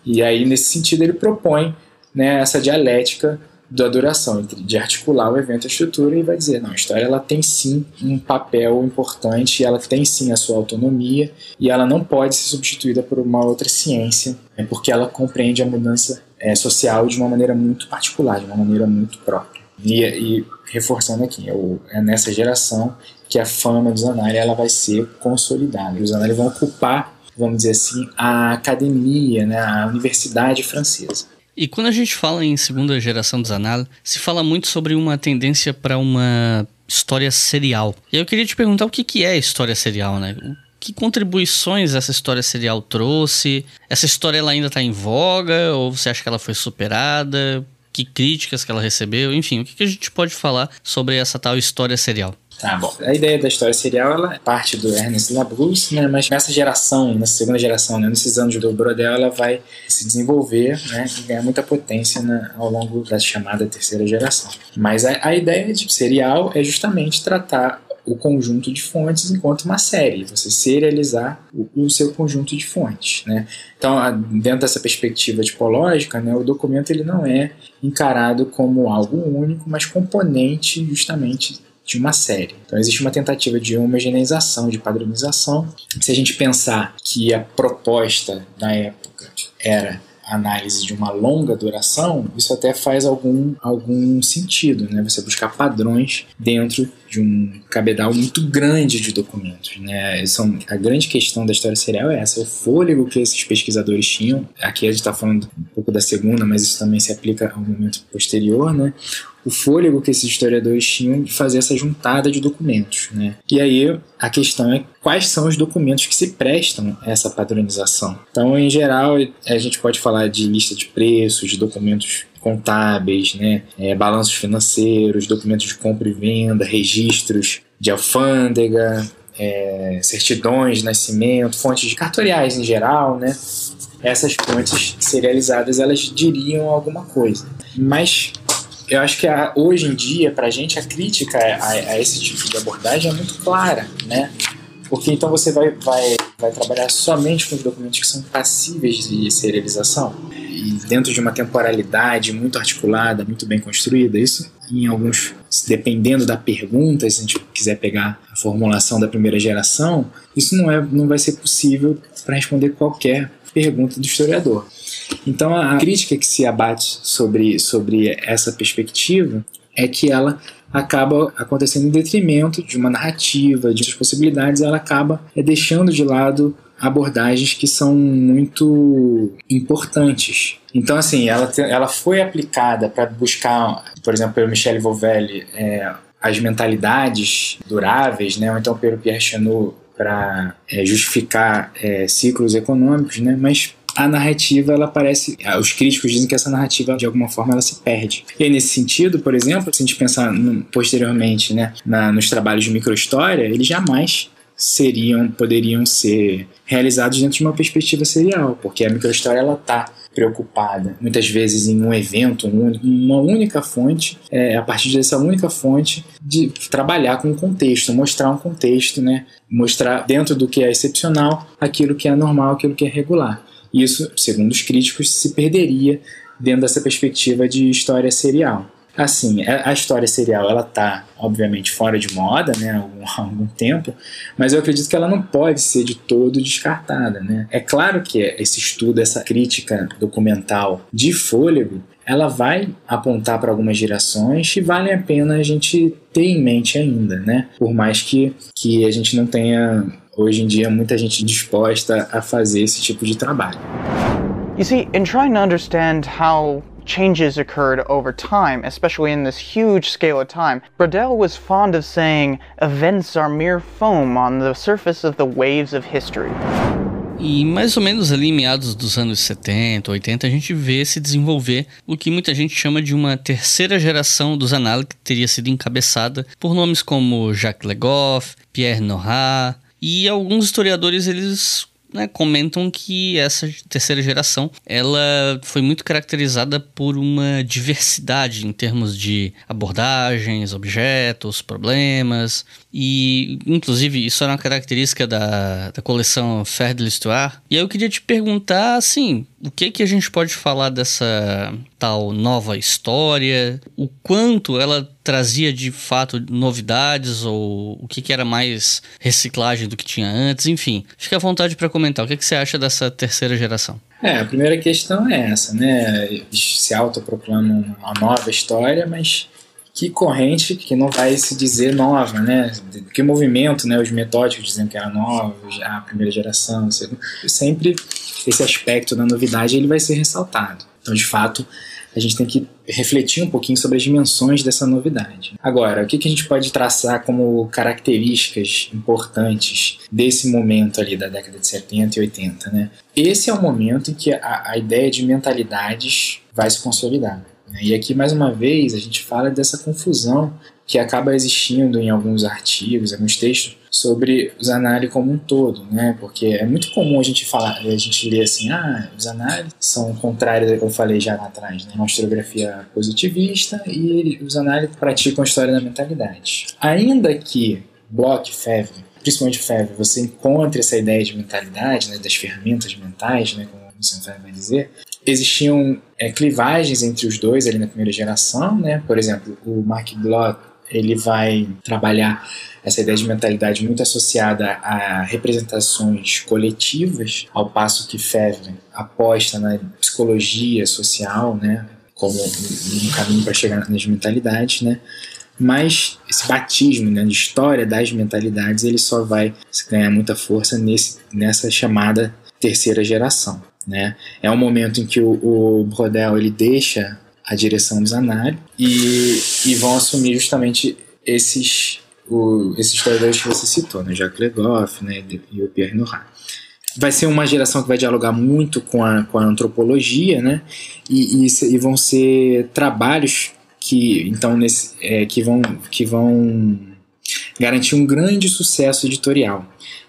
E aí, nesse sentido, ele propõe né, essa dialética da duração, de articular o evento à estrutura e vai dizer, não, a história ela tem sim um papel importante, ela tem sim a sua autonomia e ela não pode ser substituída por uma outra ciência, né, porque ela compreende a mudança é, social de uma maneira muito particular, de uma maneira muito própria. E, e reforçando aqui, é, nessa geração que a fama do Zanardi ela vai ser consolidada. Os Zanardi vão ocupar, vamos dizer assim, a academia, né, a universidade francesa. E quando a gente fala em segunda geração do Zanal, se fala muito sobre uma tendência para uma história serial. E eu queria te perguntar o que, que é história serial, né? Que contribuições essa história serial trouxe? Essa história ela ainda está em voga ou você acha que ela foi superada? Que críticas que ela recebeu? Enfim, o que, que a gente pode falar sobre essa tal história serial? Tá bom. A ideia da história serial ela é parte do Ernest Labrousse, né? Mas nessa geração, nessa segunda geração, né? nesses anos do Brodel, ela vai se desenvolver, né? E ganhar muita potência né? ao longo da chamada terceira geração. Mas a, a ideia de serial é justamente tratar o conjunto de fontes enquanto uma série, você serializar o, o, seu conjunto de fontes, né? Então, dentro dessa perspectiva tipológica, né, o documento ele não é encarado como algo único, mas componente justamente de uma série. Então existe uma tentativa de homogeneização, de padronização. Se a gente pensar que a proposta da época era análise de uma longa duração, isso até faz algum, algum sentido, né? Você buscar padrões dentro de um cabedal muito grande de documentos, né? São, a grande questão da história serial é essa, o fôlego que esses pesquisadores tinham. Aqui a gente está falando um pouco da segunda, mas isso também se aplica ao momento posterior, né? o fôlego que esses historiadores tinham de fazer essa juntada de documentos. Né? E aí a questão é quais são os documentos que se prestam a essa padronização. Então, em geral, a gente pode falar de lista de preços, de documentos contábeis, né? É, balanços financeiros, documentos de compra e venda, registros de alfândega, é, certidões de nascimento, fontes cartoriais em geral, né? Essas fontes serializadas elas diriam alguma coisa. Mas eu acho que a, hoje em dia, para a gente, a crítica a, a, esse tipo de abordagem é muito clara, né? Porque então você vai, vai, vai trabalhar somente com os documentos que são passíveis de serialização e dentro de uma temporalidade muito articulada, muito bem construída. Isso, em alguns, dependendo da pergunta, se a gente quiser pegar a formulação da primeira geração, isso não, é, não vai ser possível para responder qualquer pergunta do historiador. Então a crítica que se abate sobre, sobre essa perspectiva é que ela acaba acontecendo em detrimento de uma narrativa, de outras possibilidades, ela acaba é, deixando de lado abordagens que são muito importantes. Então, assim, ela, ela foi aplicada para buscar, por exemplo, pelo Michel Vovelli, é, as mentalidades duráveis, né? ou então pelo Pierre Chanot para é, justificar é, ciclos econômicos, né? mas a narrativa ela parece os críticos dizem que essa narrativa de alguma forma ela se perde e aí, nesse sentido por exemplo se a gente pensar no, posteriormente né na, nos trabalhos de microhistória eles jamais seriam poderiam ser realizados dentro de uma perspectiva serial porque a microhistória ela está preocupada, muitas vezes em um evento, uma única fonte, é, a partir dessa única fonte, de trabalhar com o contexto, mostrar um contexto, né? mostrar dentro do que é excepcional aquilo que é normal, aquilo que é regular. Isso, segundo os críticos, se perderia dentro dessa perspectiva de história serial. Assim, a história serial ela tá, obviamente, fora de moda, né, há algum, (laughs) há algum tempo, mas eu acredito que ela não pode ser de todo descartada, né. É claro que esse estudo, essa crítica documental de fôlego, ela vai apontar para algumas gerações e vale a pena a gente ter em mente ainda, né? Por mais que, que a gente não tenha hoje em dia muita gente disposta a fazer esse tipo de trabalho. You see, in trying to understand how changes occurred over time, especially in this huge scale of time. Brodel was fond of saying, events are mere foam on the surface of the waves of history. E mais ou menos ali meados dos anos 70, 80, a gente vê se desenvolver o que muita gente chama de uma terceira geração dos análises que teria sido encabeçada por nomes como Jacques Legoff, Pierre Nora, e alguns historiadores eles né, comentam que essa terceira geração ela foi muito caracterizada por uma diversidade em termos de abordagens, objetos, problemas e inclusive isso era uma característica da, da coleção Fer de l'Histoire. E aí eu queria te perguntar assim, o que que a gente pode falar dessa tal nova história? O quanto ela trazia de fato novidades ou o que, que era mais reciclagem do que tinha antes? Enfim, fique à vontade para comentar. O que, que você acha dessa terceira geração? É, a primeira questão é essa, né? Eles se autoproclamam uma nova história, mas que corrente que não vai se dizer nova, né? Que movimento, né? Os metódicos dizendo que era nova, a primeira geração, sempre esse aspecto da novidade ele vai ser ressaltado. Então, de fato, a gente tem que refletir um pouquinho sobre as dimensões dessa novidade. Agora, o que, que a gente pode traçar como características importantes desse momento ali da década de 70 e 80, né? Esse é o momento em que a, a ideia de mentalidades vai se consolidar. Né? E aqui, mais uma vez, a gente fala dessa confusão que acaba existindo em alguns artigos, alguns textos, sobre os análises como um todo, né? Porque é muito comum a gente falar, a gente ler assim, ah, os análises são contrários ao que eu falei já lá atrás, né? Uma historiografia positivista e os análises praticam a história da mentalidade. Ainda que Bloch, Fevre, principalmente Fevre, você encontre essa ideia de mentalidade, né, das ferramentas mentais, né, como o Sam vai dizer, existiam é, clivagens entre os dois ali na primeira geração, né? Por exemplo, o Mark Bloch ele vai trabalhar essa ideia de mentalidade muito associada a representações coletivas, ao passo que Fevre aposta na psicologia social, né, como um caminho para chegar nas mentalidades, né? Mas esse batismo né, de história das mentalidades ele só vai ganhar muita força nesse, nessa chamada terceira geração. Né? É um momento em que o, o Brodel ele deixa a direção dos análises e, e vão assumir justamente esses, o, esses historiadores que você citou, né? Jacques Legoff né? e o Pierre Nora. Vai ser uma geração que vai dialogar muito com a, com a antropologia, né? E, e, e vão ser trabalhos que então nesse, é, que vão que vão garantir um grande sucesso editorial.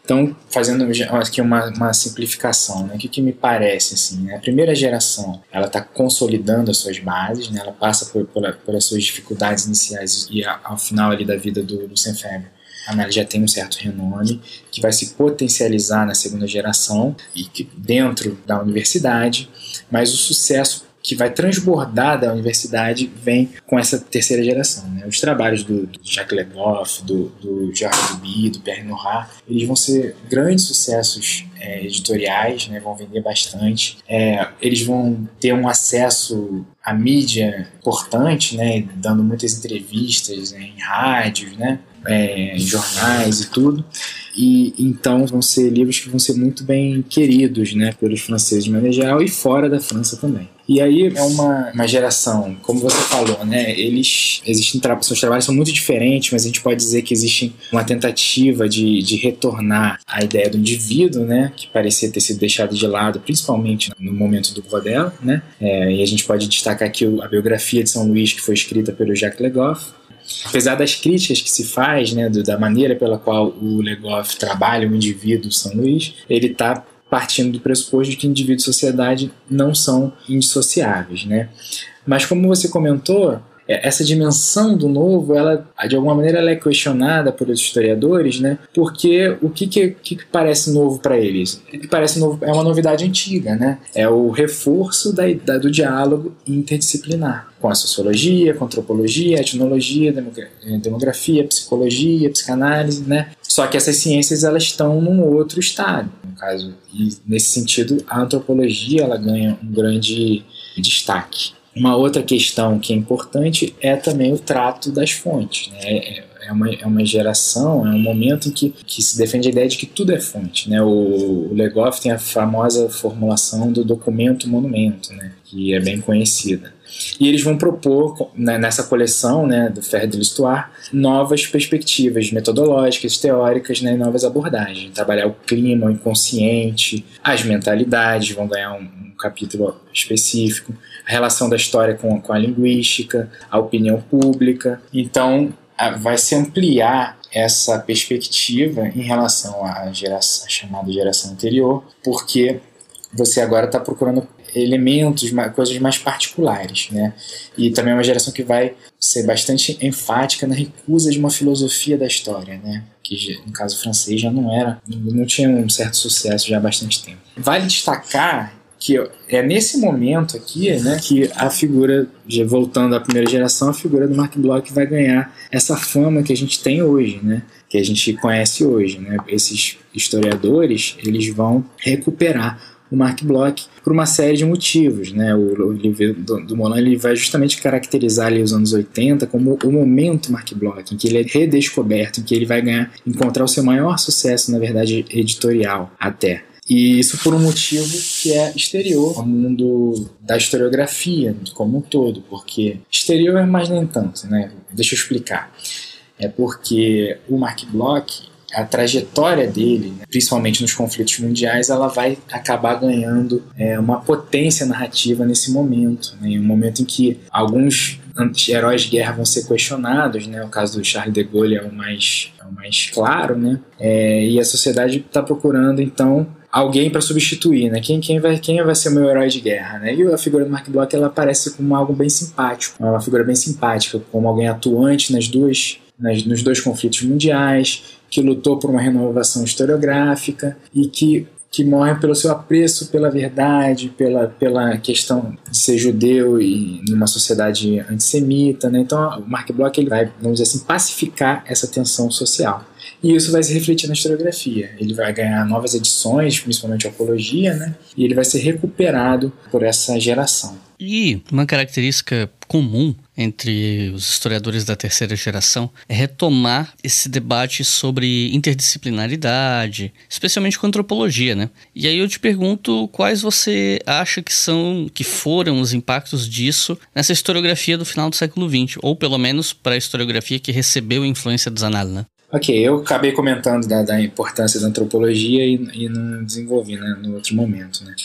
Então, fazendo aqui uma, uma simplificação, né? o que, que me parece? Assim, né? A primeira geração ela está consolidando as suas bases, né? ela passa por, por, por as suas dificuldades iniciais e ao final ali da vida do, do Senfebre. A análise já tem um certo renome, que vai se potencializar na segunda geração e que dentro da universidade, mas o sucesso que vai transbordar da universidade vem com essa terceira geração. Né? Os trabalhos do, do Jacques Legoff, do, do Georges Duby, do Pierre Nora, eles vão ser grandes sucessos é, editoriais, né? vão vender bastante. É, eles vão ter um acesso à mídia importante, né? dando muitas entrevistas né? em rádios, né? É, jornais e tudo. e então vão ser livros que vão ser muito bem queridos né, pelos franceses de maneira geral e fora da França também. E aí é uma, uma geração, como você falou, né? Eles existem seus trabalhos são muito diferentes, mas a gente pode dizer que existe uma tentativa de, de retornar à ideia do indivíduo, né? Que parecia ter sido deixado de lado, principalmente no momento do Rodel, né? É, e a gente pode destacar aqui a biografia de São Luís que foi escrita pelo Jacques Legoff, apesar das críticas que se faz, né, da maneira pela qual o Legoff trabalha o indivíduo São Luís, ele está partindo do pressuposto de que indivíduo e sociedade não são indissociáveis, né? Mas como você comentou, essa dimensão do novo, ela de alguma maneira ela é questionada pelos historiadores, né? Porque o que, que, que parece novo para eles? O que parece novo é uma novidade antiga, né? É o reforço da, da, do diálogo interdisciplinar com a sociologia, com a antropologia, a etnologia, eh, demografia, psicologia, psicanálise, né? Só que essas ciências elas estão num outro estado, no caso, e nesse sentido a antropologia ela ganha um grande destaque. Uma outra questão que é importante é também o trato das fontes. Né? É, é, uma, é uma geração, é um momento em que, que se defende a ideia de que tudo é fonte. Né? O, o Legoff tem a famosa formulação do documento monumento, né? que é bem conhecida. E eles vão propor, né, nessa coleção né, do Ferre de l'Histoire, novas perspectivas metodológicas, teóricas né, e novas abordagens. Trabalhar o clima, o inconsciente, as mentalidades vão ganhar um, um capítulo específico, a relação da história com, com a linguística, a opinião pública. Então, a, vai se ampliar essa perspectiva em relação à geração, chamada geração anterior, porque você agora está procurando elementos, coisas mais particulares, né? E também é uma geração que vai ser bastante enfática na recusa de uma filosofia da história, né? Que no caso francês já não era, não tinha um certo sucesso já há bastante tempo. Vale destacar que é nesse momento aqui né, que a figura, voltando à primeira geração, a figura do Mark Bloch vai ganhar essa fama que a gente tem hoje, né, que a gente conhece hoje. Né? Esses historiadores eles vão recuperar o Mark Bloch por uma série de motivos. Né? O, o livro do, do Molan ele vai justamente caracterizar ali os anos 80 como o momento Mark Bloch, em que ele é redescoberto, em que ele vai ganhar, encontrar o seu maior sucesso, na verdade, editorial até. E isso por um motivo que é exterior ao mundo da historiografia como um todo, porque exterior é mais nem tanto, né? Deixa eu explicar. É porque o Mark Bloch, a trajetória dele, né, principalmente nos conflitos mundiais, ela vai acabar ganhando é, uma potência narrativa nesse momento, né? em um momento em que alguns heróis de guerra vão ser questionados, né? O caso do Charles de Gaulle é o mais, é o mais claro, né? É, e a sociedade está procurando então alguém para substituir, né? Quem, quem, vai, quem vai ser meu herói de guerra, né? E a figura do Mark Bloch ela aparece como algo bem simpático, uma figura bem simpática, como alguém atuante nas duas, nas, nos dois conflitos mundiais, que lutou por uma renovação historiográfica e que que morre pelo seu apreço pela verdade, pela, pela questão de ser judeu e numa sociedade antissemita, né? Então, o Mark Bloch ele vai, vamos dizer assim, pacificar essa tensão social. E isso vai se refletir na historiografia. Ele vai ganhar novas edições, principalmente apologia, né? E ele vai ser recuperado por essa geração. E uma característica comum entre os historiadores da terceira geração é retomar esse debate sobre interdisciplinaridade, especialmente com antropologia, né? E aí eu te pergunto quais você acha que são, que foram os impactos disso nessa historiografia do final do século XX, ou pelo menos para a historiografia que recebeu a influência dos Zanal, né? Ok, eu acabei comentando da, da importância da antropologia e, e não desenvolvi né, no outro momento. Né?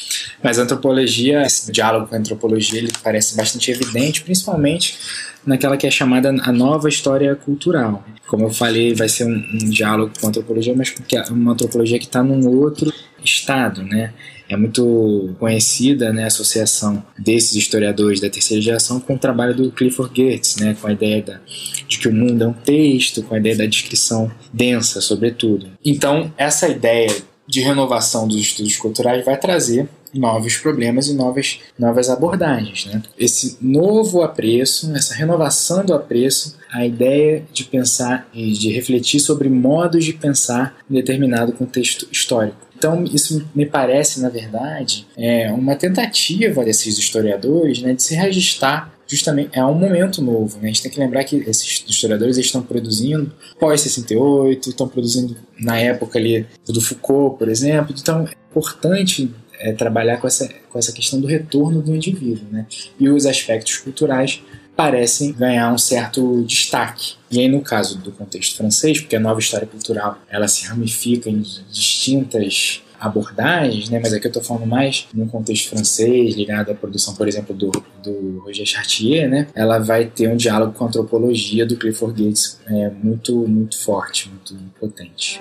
Mas a antropologia, esse diálogo com a antropologia, ele parece bastante evidente, principalmente naquela que é chamada a nova história cultural. Como eu falei, vai ser um, um diálogo com a antropologia, mas porque é uma antropologia que está num outro estado, né? É muito conhecida né, a associação desses historiadores da terceira geração com o trabalho do Clifford Geertz, né, com a ideia da, de que o mundo é um texto, com a ideia da descrição densa, sobretudo. Então, essa ideia de renovação dos estudos culturais vai trazer novos problemas e novas, novas abordagens. Né? Esse novo apreço, essa renovação do apreço, a ideia de pensar e de refletir sobre modos de pensar em determinado contexto histórico. Então, isso me parece, na verdade, é uma tentativa desses historiadores né, de se registrar justamente é um momento novo. Né? A gente tem que lembrar que esses historiadores estão produzindo pós-68, estão produzindo na época ali do Foucault, por exemplo. Então é importante é, trabalhar com essa, com essa questão do retorno do indivíduo. Né? E os aspectos culturais parecem ganhar um certo destaque. E aí, no caso do contexto francês, porque a nova história cultural ela se ramifica em distintas abordagens, né? mas aqui eu estou falando mais num contexto francês, ligado à produção, por exemplo, do, do Roger Chartier, né? ela vai ter um diálogo com a antropologia do Clifford Gates é, muito, muito forte, muito potente.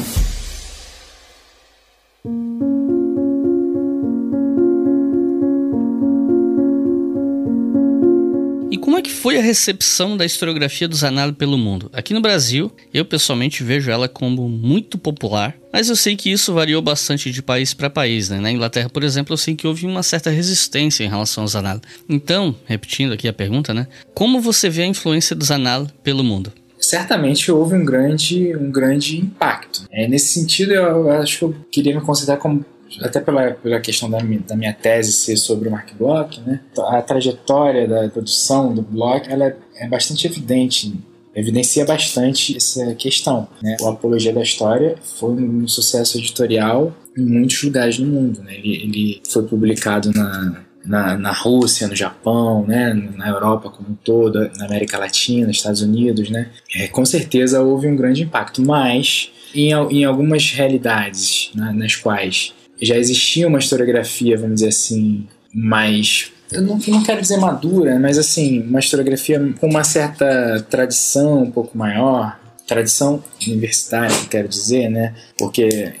É que foi a recepção da historiografia do Zanardi pelo mundo? Aqui no Brasil, eu pessoalmente vejo ela como muito popular, mas eu sei que isso variou bastante de país para país. Né? Na Inglaterra, por exemplo, eu sei que houve uma certa resistência em relação ao Zanardi. Então, repetindo aqui a pergunta, né? Como você vê a influência do Zanardi pelo mundo? certamente houve um grande, um grande impacto. É, nesse sentido, eu, eu acho que eu queria me considerar como até pela, pela questão da da minha tese ser sobre o Mark Bloch, né? a trajetória da produção do Bloch ela é, é bastante evidente evidencia bastante essa questão. Né? O Apologia da História foi um sucesso editorial em muitos lugares do mundo. Né? Ele, ele foi publicado na, na, na, Rússia, no Japão, né? na Europa como um todo, na América Latina, Estados Unidos. Né? É, com certeza houve um grande impacto, mas em, em algumas realidades né, nas quais já existia uma historiografia, vamos dizer assim, mais eu não, não, quero dizer madura, mas assim, uma historiografia com uma certa tradição um pouco maior, tradição universitária, quero dizer, né? Porque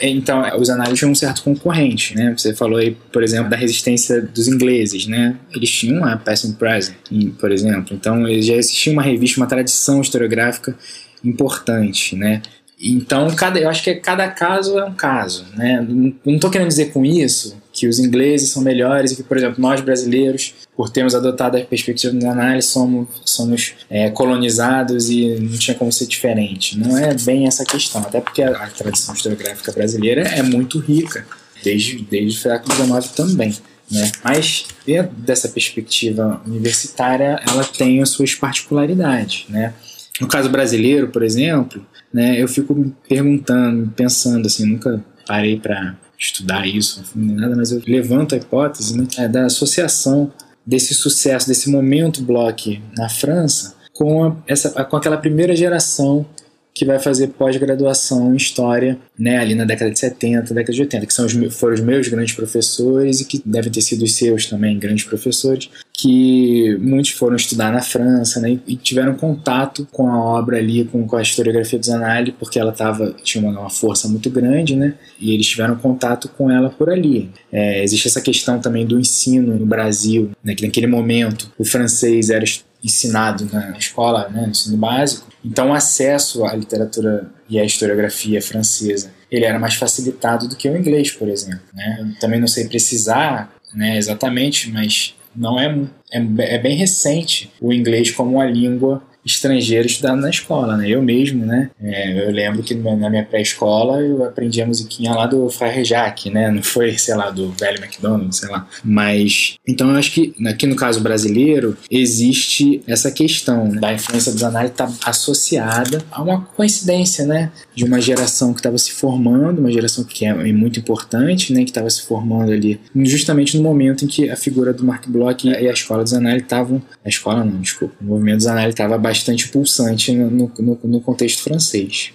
então os análises tinham um certo concorrente, né? Você falou aí, por exemplo, da resistência dos ingleses, né? Eles tinham a Passing Present, por exemplo. Então já existia uma revista, uma tradição historiográfica importante, né? Então, cada, eu acho que cada caso é um caso. Né? Não estou querendo dizer com isso que os ingleses são melhores e que, por exemplo, nós brasileiros, por termos adotado a perspectiva da análise, somos, somos é, colonizados e não tinha como ser diferente. Não é bem essa questão, até porque a, a tradição historiográfica brasileira é muito rica, desde, desde o século XIX também. Né? Mas dentro dessa perspectiva universitária, ela tem as suas particularidades. Né? No caso brasileiro, por exemplo, né, eu fico me perguntando, pensando assim, nunca parei para estudar isso, nem nada, mas eu levanto a hipótese né, é, da associação desse sucesso, desse momento bloco na França com, a, essa, com aquela primeira geração que vai fazer pós-graduação em História, né, ali na década de 70, década de 80, que são os, foram os meus grandes professores e que devem ter sido os seus também, grandes professores, que muitos foram estudar na França né, e tiveram contato com a obra ali, com, com a historiografia do Zanardi, porque ela tava, tinha uma, uma, força muito grande, né, e eles tiveram contato com ela por ali. É, existe essa questão também do ensino no Brasil, né, que naquele momento o francês era ensinado na escola, né, no ensino básico, então o acesso à literatura e à historiografia francesa ele era mais facilitado do que o inglês, por exemplo. Né? Também não sei precisar né, exatamente, mas não é, é, é bem recente o inglês como uma língua estrangeiro estudado na escola, né? Eu mesmo, né? É, eu lembro que na minha pré-escola eu aprendi a musiquinha lá do Frère Jacques, né? Não foi, sei lá, do velho McDonald's, sei lá. Mas, então eu acho que aqui no caso brasileiro existe essa questão da influência dos análises tá associada a uma coincidência, né? De uma geração que estava se formando, uma geração que é muito importante, né? Que estava se formando ali justamente no momento em que a figura do Mark Bloch e a escola dos análises estavam... A escola não, desculpa. O movimento dos análises estava bastante pulsante no, no, no, contexto francês.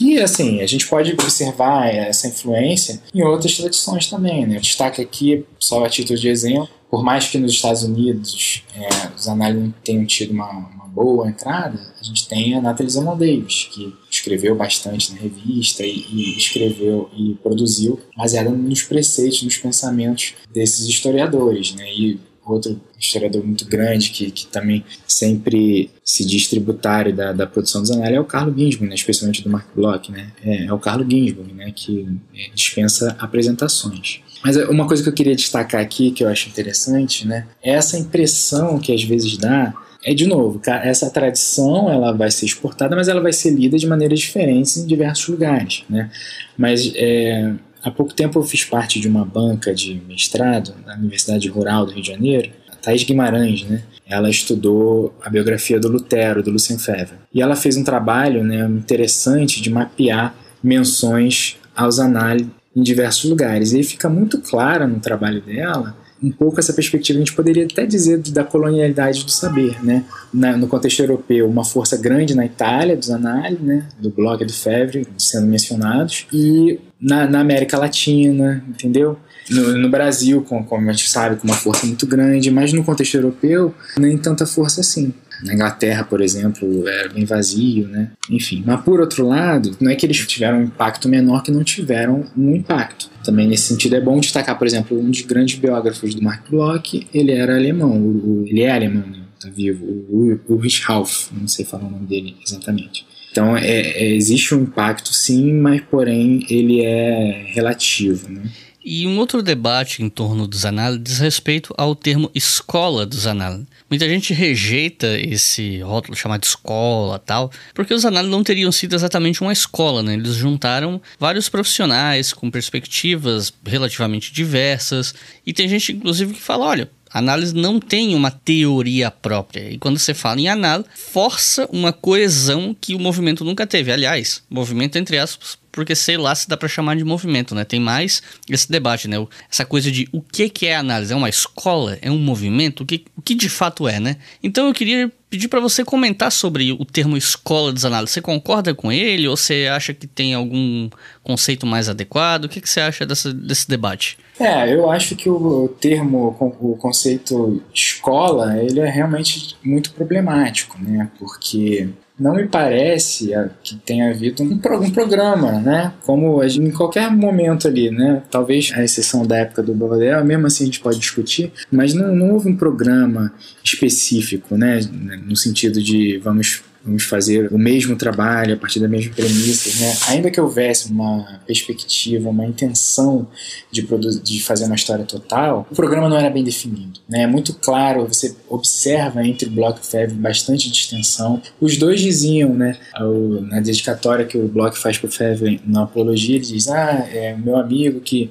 E assim, a gente pode observar essa influência em outras tradições também. Né? Destaque aqui, só a título de exemplo, por mais que nos Estados Unidos é, os análises tenham tido uma, uma, boa entrada, a gente tem a Nathalie Zaman Davis, que escreveu bastante na revista e, e, escreveu e produziu baseada nos preceitos, nos pensamentos desses historiadores. Né? E outro historiador muito grande que, que também sempre se diz tributário da, da produção dos análises é o Carlo Ginsburg, né? especialmente do Mark Bloch, né? É, é o Carlo Ginsburg, né? Que dispensa apresentações. Mas uma coisa que eu queria destacar aqui, que eu acho interessante, né? É essa impressão que às vezes dá é de novo, essa tradição ela vai ser exportada, mas ela vai ser lida de maneiras diferentes em diversos lugares, né? Mas é, há pouco tempo eu fiz parte de uma banca de mestrado na Universidade Rural do Rio de Janeiro, a Thais Guimarães, né? Ela estudou a biografia do Lutero, do Lucien Febvre, e ela fez um trabalho, né, interessante de mapear menções aos análises em diversos lugares. E fica muito clara no trabalho dela um pouco essa perspectiva, a gente poderia até dizer da colonialidade do saber, né? Na, no contexto europeu, uma força grande na Itália, dos análises, né? do Bloch e do Febvre, sendo mencionados, e na, na América Latina, entendeu? No, no, Brasil, com, como a gente sabe, com uma força muito grande, mas no contexto europeu, nem tanta força assim. Na Inglaterra, por exemplo, era bem vazio, né? Enfim, mas por outro lado, não é que eles tiveram um impacto menor que não tiveram um impacto. Também nesse sentido é bom destacar, por exemplo, um dos grandes biógrafos do Mark Bloch, ele era alemão, o, ele é alemão, né? tá vivo, o, o Richthof, não sei falar o nome dele exatamente. Então é, é, existe um impacto sim, mas porém ele é relativo, né? E um outro debate em torno dos análises diz respeito ao termo escola dos análises. Muita gente rejeita esse rótulo chamado escola tal, porque os análises não teriam sido exatamente uma escola, né? Eles juntaram vários profissionais com perspectivas relativamente diversas, e tem gente inclusive que fala, olha, análise não tem uma teoria própria. E quando você fala em análise, força uma coesão que o movimento nunca teve. Aliás, movimento entre aspas, porque sei lá se dá para chamar de movimento, né? Tem mais esse debate, né? Essa coisa de o que, que é análise? É uma escola? É um movimento? O que, o que de fato é, né? Então eu queria pedir para você comentar sobre o termo escola de análise. Você concorda com ele ou você acha que tem algum conceito mais adequado? O que, que você acha dessa, desse debate? É, eu acho que o termo, o conceito escola, ele é realmente muito problemático, né? Porque não me parece que tenha havido um, programa, né? Como em qualquer momento ali, né? Talvez a exceção da época do Bobadell, mesmo assim a gente pode discutir, mas não, não houve um programa específico, né? No sentido de vamos vamos fazer o mesmo trabalho a partir das mesmas premissas, né? Ainda que houvesse uma perspectiva, uma intenção de, produzir, de fazer uma história total, o programa não era bem definido, né? É muito claro, você observa entre Bloch e Febvre bastante distensão. Os dois diziam, né, ao, na dedicatória que o Bloch faz para o Febvre na apologia, ele diz: "Ah, é meu amigo que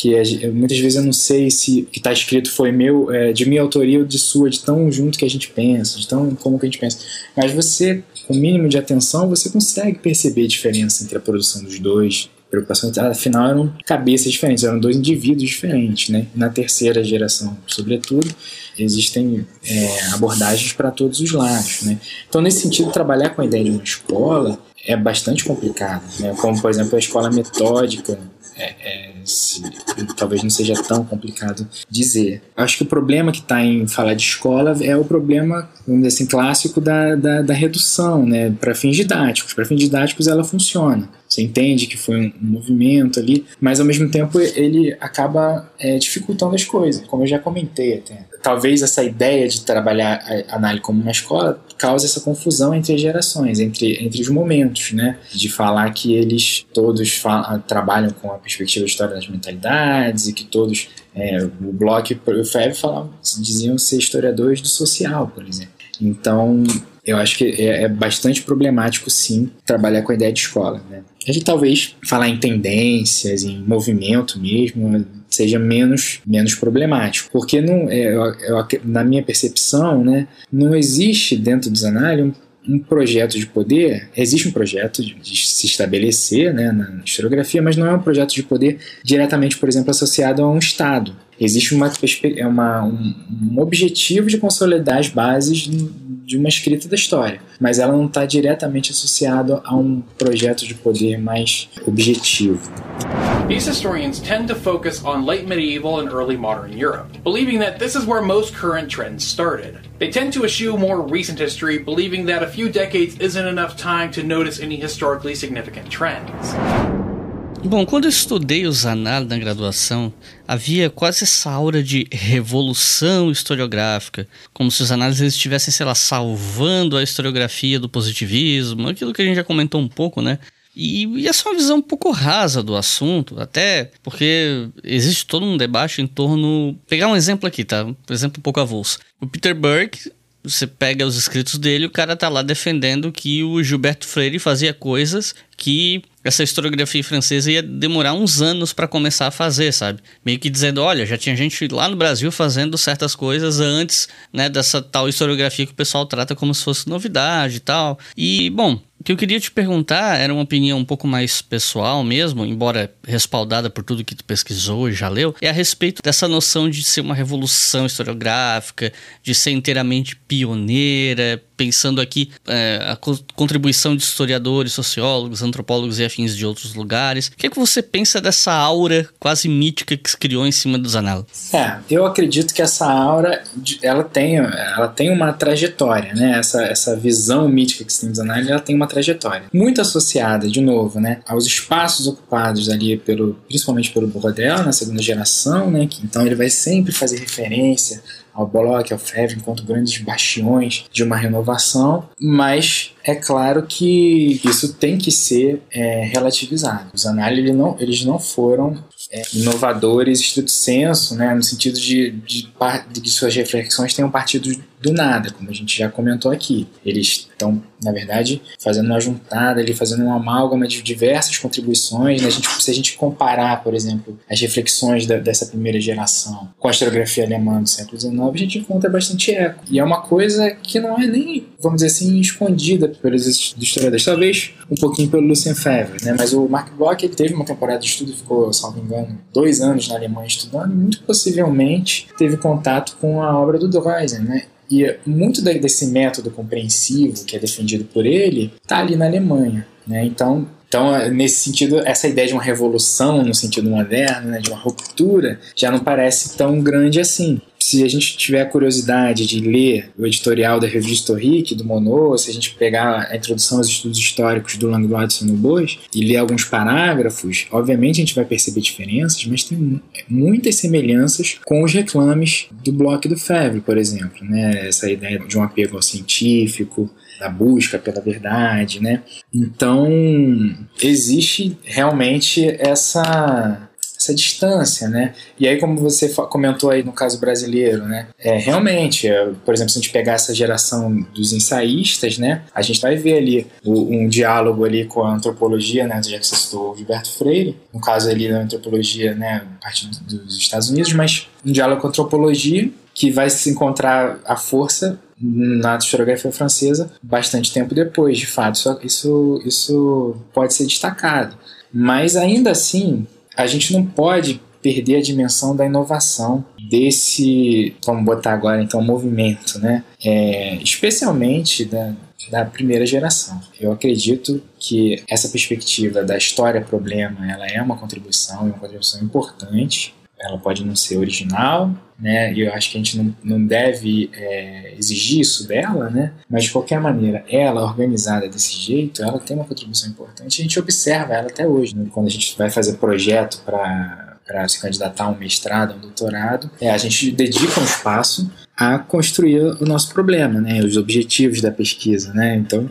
que é, muitas vezes eu não sei se o que está escrito foi meu, é, de minha autoria ou de sua, de tão junto que a gente pensa, de tão como que a gente pensa. Mas você, com o mínimo de atenção, você consegue perceber a diferença entre a produção dos dois. Preocupações, afinal, eram cabeças diferentes, eram dois indivíduos diferentes, né? Na terceira geração, sobretudo, existem é, abordagens para todos os lados, né? Então, nesse sentido, trabalhar com a ideia de uma escola é bastante complicado, né? Como, por exemplo, a escola metódica é, é, se, talvez não seja tão complicado dizer. Acho que o problema que está em falar de escola é o problema, vamos dizer assim, clássico da, da, da redução, né, para fins didáticos. Para fins didáticos ela funciona. Você entende que foi um, movimento ali, mas ao mesmo tempo ele acaba é, dificultando as coisas, como eu já comentei até. Talvez essa ideia de trabalhar a análise como uma escola cause essa confusão entre as gerações, entre, entre os momentos, né? De falar que eles todos trabalham com a perspectiva de história das mentalidades e que todos, é, o Bloch e o Feb falavam, diziam ser historiadores do social, por exemplo. Então, eu acho que é, é, bastante problemático, sim, trabalhar com a ideia de escola. Né? A gente talvez falar em tendências, em movimento mesmo, seja menos, menos problemático. Porque, não, é, eu, eu, na minha percepção, né, não existe dentro dos análises um, um projeto de poder, existe um projeto de, de, se estabelecer né, na historiografia, mas não é um projeto de poder diretamente, por exemplo, associado a um Estado. Existe uma, é uma, um, um objetivo de consolidar as bases de uma escrita da história, mas ela não está diretamente associada a um projeto de poder mais objetivo. These historians tend to focus on late medieval and early modern Europe, believing that this is where most current trends started. They tend to eschew more recent history, believing that a few decades isn't enough time to notice any historically significant trends. Bom, quando eu estudei os análises na graduação, havia quase essa aura de revolução historiográfica, como se os análises estivessem, sei lá, salvando a historiografia do positivismo, aquilo que a gente já comentou um pouco, né? E, e essa é uma visão um pouco rasa do assunto, até porque existe todo um debate em torno. Pegar um exemplo aqui, tá? Um exemplo um pouco avulso. O Peter Burke você pega os escritos dele, o cara tá lá defendendo que o Gilberto Freire fazia coisas que essa historiografia francesa ia demorar uns anos para começar a fazer, sabe? Meio que dizendo, olha, já tinha gente lá no Brasil fazendo certas coisas antes, né, dessa tal historiografia que o pessoal trata como se fosse novidade e tal. E, bom, o que eu queria te perguntar era uma opinião um pouco mais pessoal mesmo, embora respaldada por tudo que tu pesquisou e já leu, é a respeito dessa noção de ser uma revolução historiográfica, de ser inteiramente pioneira, pensando aqui é, a co contribuição de historiadores, sociólogos, antropólogos e afins de outros lugares. O que é que você pensa dessa aura quase mítica que se criou em cima dos análises? É, eu acredito que essa aura, ela tem, ela tem uma trajetória, né? Essa, essa visão mítica que se tem dos análises, ela tem uma trajetória. Muito associada, de novo, né? Aos espaços ocupados ali, pelo, principalmente pelo Borodel, na segunda geração, né? Que, então ele vai sempre fazer referência ao Bloch, ao Febvre, enquanto grandes bastiões de uma renovação, mas é claro que isso tem que ser é, relativizado. Os análises eles não, eles não foram é, inovadores estrito senso, né, no sentido de, de, de, que suas reflexões tenham partido do nada, como a gente já comentou aqui. Eles estão, na verdade, fazendo uma juntada, ali, fazendo uma amálgama de diversas contribuições. Né? A gente, se a gente comparar, por exemplo, as reflexões da, dessa primeira geração com a historiografia alemã do século XIX, a gente encontra bastante eco. E é uma coisa que não é nem, vamos dizer assim, escondida pelos historiadores. Talvez um pouquinho pelo Lucien Febvre, né? mas o Mark Bloch ele teve uma temporada de estudo, ficou, salvo engano, dois anos na Alemanha estudando, e muito possivelmente teve contato com a obra do Droysen, né? E muito desse método compreensivo que é defendido por ele está ali na Alemanha. Né? Então, então, nesse sentido, essa ideia de uma revolução no sentido moderno, né, de uma ruptura, já não parece tão grande assim se a gente tiver a curiosidade de ler o editorial da revista Historique, do Monod, se a gente pegar a introdução aos estudos históricos do Langlois de Sonobos e ler alguns parágrafos, obviamente a gente vai perceber diferenças, mas tem muitas semelhanças com os reclames do Bloch do Febvre, por exemplo. Né? Essa ideia de um apego ao científico, da busca pela verdade, né? Então, existe realmente essa essa distância, né? E aí, como você comentou aí no caso brasileiro, né? É, realmente, é, por exemplo, se a gente pegar essa geração dos ensaístas, né? A gente vai ver ali um diálogo ali com a antropologia, né? Já que você citou o Gilberto Freire, no caso ali da antropologia, né? A partir dos Estados Unidos, mas um diálogo com a antropologia que vai se encontrar a força na historiografia francesa bastante tempo depois, de fato. Isso, isso, pode ser destacado. Mas ainda assim, a gente não pode perder a dimensão da inovação desse, vamos botar agora então, movimento, né? É, especialmente da, da primeira geração. Eu acredito que essa perspectiva da história-problema ela é uma contribuição, é uma contribuição importante ela pode não ser original, né? E eu acho que a gente não, não deve é, exigir isso dela, né? Mas de qualquer maneira, ela organizada desse jeito, ela tem uma contribuição importante. A gente observa ela até hoje, né? quando a gente vai fazer projeto para para se candidatar a um mestrado, a um doutorado, é, a gente dedica um espaço a construir o nosso problema, né? Os objetivos da pesquisa, né? Então,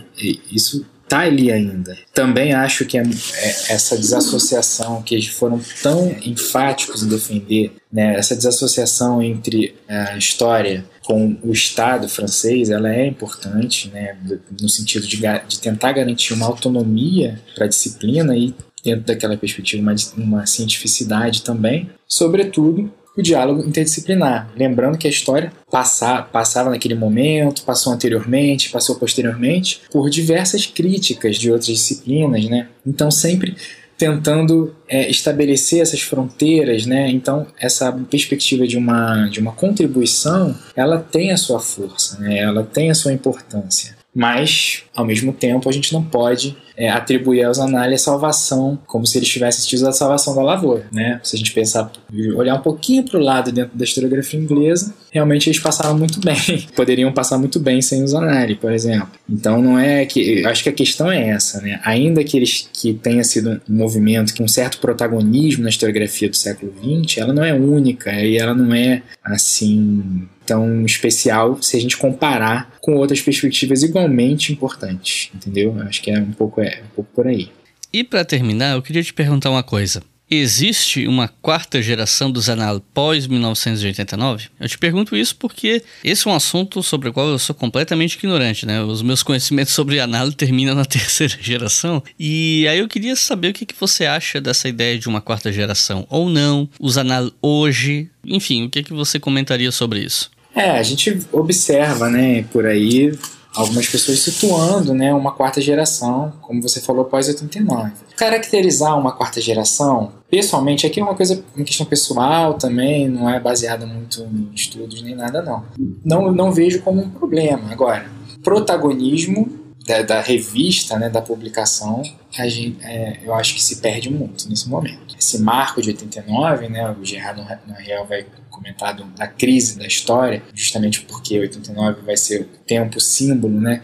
isso tá ali ainda. Também acho que é, é, essa desassociação que eles foram tão enfáticos em defender, né, essa desassociação entre a história com o Estado francês, ela é importante, né, no sentido de, de tentar garantir uma autonomia para a disciplina e dentro daquela perspectiva uma, uma cientificidade também, sobretudo o diálogo interdisciplinar. Lembrando que a história passa, passava naquele momento, passou anteriormente, passou posteriormente, por diversas críticas de outras disciplinas, né? Então sempre tentando é, estabelecer essas fronteiras, né? Então essa perspectiva de uma de uma contribuição, ela tem a sua força, né? Ela tem a sua importância. Mas ao mesmo tempo, a gente não pode é, atribuir aos análises a salvação, como se eles tivessem tido a salvação da lavoura, né? Se a gente pensar, olhar um pouquinho para o lado dentro da historiografia inglesa, realmente eles passaram muito (laughs) bem, poderiam passar muito bem sem os análises, por exemplo. Então não é que, acho que a questão é essa, né? Ainda que eles que tenha sido um movimento com um certo protagonismo na historiografia do século XX, ela não é única e ela não é assim tão especial se a gente comparar com outras perspectivas igualmente importantes, entendeu? Acho que é um pouco, é, um pouco por aí. E para terminar, eu queria te perguntar uma coisa. Existe uma quarta geração dos anal pós 1989? Eu te pergunto isso porque esse é um assunto sobre o qual eu sou completamente ignorante, né? Os meus conhecimentos sobre anal terminam na (laughs) terceira geração. E aí eu queria saber o que, que você acha dessa ideia de uma quarta geração ou não, os anal hoje, enfim, o que, que você comentaria sobre isso? É, a gente observa, né, por aí algumas pessoas situando né, uma quarta geração, como você falou, pós-89. Caracterizar uma quarta geração, pessoalmente, aqui é uma coisa, uma questão pessoal também, não é baseada muito em estudos nem nada, não. Não, não vejo como um problema. Agora, protagonismo da, da revista, né, da publicação, a gente, é, eu acho que se perde muito nesse momento. Esse marco de 89, né, o Gerardo Noel vai comentado da crise da história, justamente porque 89 vai ser o tempo símbolo, né,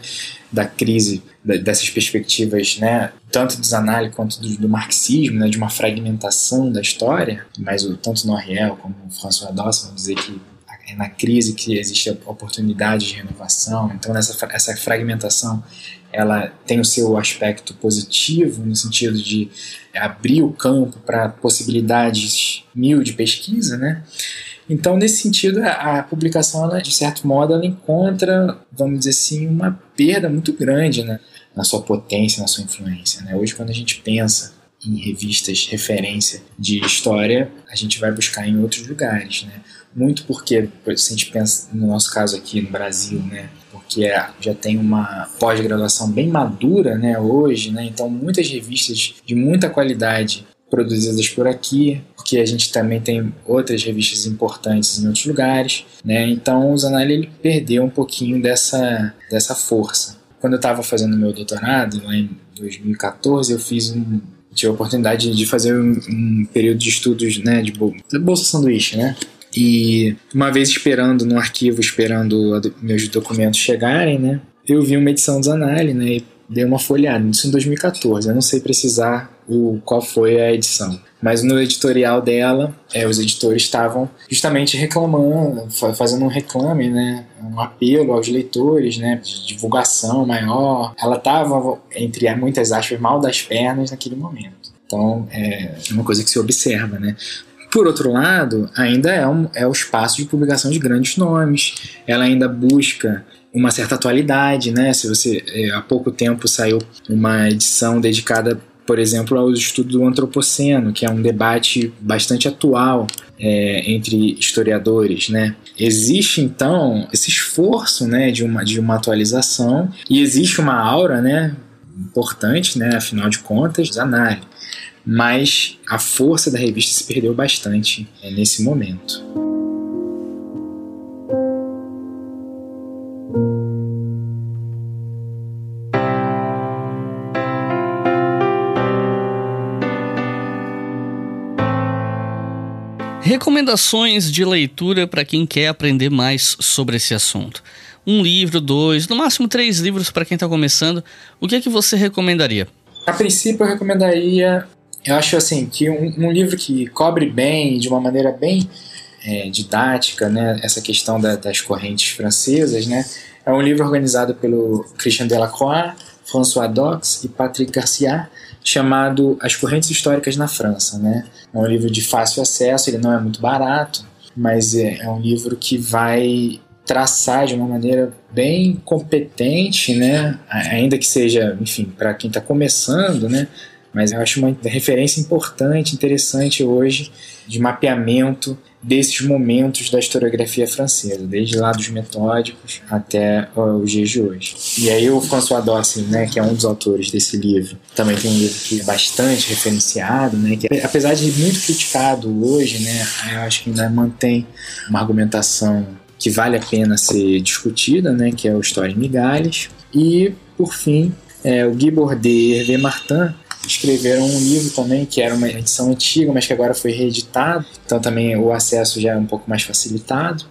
da crise dessas perspectivas, né, tanto dos análises quanto do, do, marxismo, né, de uma fragmentação da história, mas o, tanto Noriel como François Dawson vão dizer que na crise que existe oportunidade de renovação. Então, essa, essa fragmentação ela tem o seu aspecto positivo, no sentido de abrir o campo para possibilidades mil de pesquisa, né? Então, nesse sentido, a, a publicação, ela, de certo modo, ela encontra, vamos dizer assim, uma perda muito grande né, na sua potência, na sua influência. Né? Hoje, quando a gente pensa em revistas referência de história, a gente vai buscar em outros lugares, né? Muito porque, se a gente pensa no nosso caso aqui no Brasil, né? Porque é, já tem uma pós-graduação bem madura, né? Hoje, né? Então, muitas revistas de muita qualidade produzidas por aqui, porque a gente também tem outras revistas importantes em outros lugares, né? Então o Zanelli ele perdeu um pouquinho dessa, dessa força. Quando eu estava fazendo meu doutorado, lá em 2014, eu fiz um tive a oportunidade de fazer um, um período de estudos, né, de bolsa sanduíche, né? E uma vez esperando no arquivo, esperando meus documentos chegarem, né? Eu vi uma edição do Zanelli, né? E dei uma folhada, isso em 2014. Eu não sei precisar o, qual foi a edição. Mas no editorial dela, é, os editores estavam justamente reclamando, fazendo um reclame, né, um apelo aos leitores, né, de divulgação maior. Ela estava, entre muitas aspas, mal das pernas naquele momento. Então, é uma coisa que se observa, né? Por outro lado, ainda é, um, é o espaço de publicação de grandes nomes. Ela ainda busca uma certa atualidade, né? Se você é, há pouco tempo saiu uma edição dedicada por exemplo, ao estudo do antropoceno, que é um debate bastante atual é, entre historiadores, né? Existe então esse esforço, né, de uma de uma atualização e existe uma aura, né, importante, né, afinal de contas, análise. Mas a força da revista se perdeu bastante é, nesse momento. Recomendações de leitura para quem quer aprender mais sobre esse assunto. Um livro, dois, no máximo três livros para quem está começando. O que é que você recomendaria? A princípio eu recomendaria, eu acho assim, que um, um livro que cobre bem, de uma maneira bem é, didática, né, essa questão da, das correntes francesas, né, é um livro organizado pelo Christian Delacroix, François Dox e Patrick Garcia, chamado As Correntes Históricas na França. Né? É um livro de fácil acesso, ele não é muito barato, mas é, é um livro que vai traçar de uma maneira bem competente, né? ainda que seja, enfim, para quem está começando, né? Mas eu acho uma referência importante, interessante hoje de mapeamento desses momentos da historiografia francesa, desde lá dos metódicos até uh, os dias de hoje. E aí o François Dawson, né, que é um dos autores desse livro, também tem um livro que é bastante referenciado, né, que apesar de muito criticado hoje, né, eu acho que ainda mantém uma argumentação que vale a pena ser discutida, né, que é o História em Migalhas. E por fim, é, o Guy Bordet e Hervé Martin escreveram um livro também, que era uma edição antiga, mas que agora foi reeditado, então também o acesso já é um pouco mais facilitado,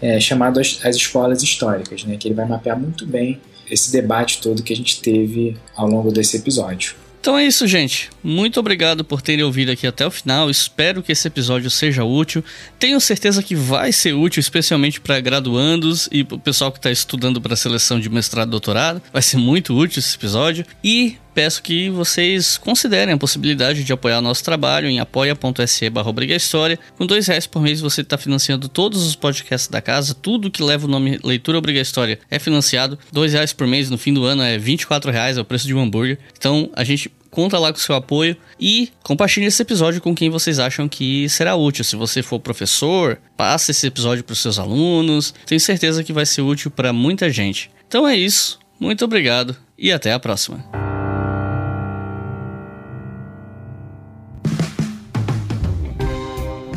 é, chamado As, As Escolas Históricas, né, que ele vai mapear muito bem esse debate todo que a gente teve ao longo desse episódio. Então é isso, gente. Muito obrigado por terem ouvido aqui até o final. Espero que esse episódio seja útil. Tenho certeza que vai ser útil, especialmente para graduandos e para o pessoal que está estudando para a seleção de mestrado e doutorado. Vai ser muito útil esse episódio. E peço que vocês considerem a possibilidade de apoiar o nosso trabalho em apoia.se barra História. Com dois reais por mês você está financiando todos os podcasts da casa, tudo que leva o nome Leitura Obriga História é financiado. Dois reais por mês no fim do ano é 24 reais, é o preço de um hambúrguer. Então a gente conta lá com o seu apoio e compartilhe esse episódio com quem vocês acham que será útil. Se você for professor, passe esse episódio para os seus alunos. Tenho certeza que vai ser útil para muita gente. Então é isso. Muito obrigado e até a próxima.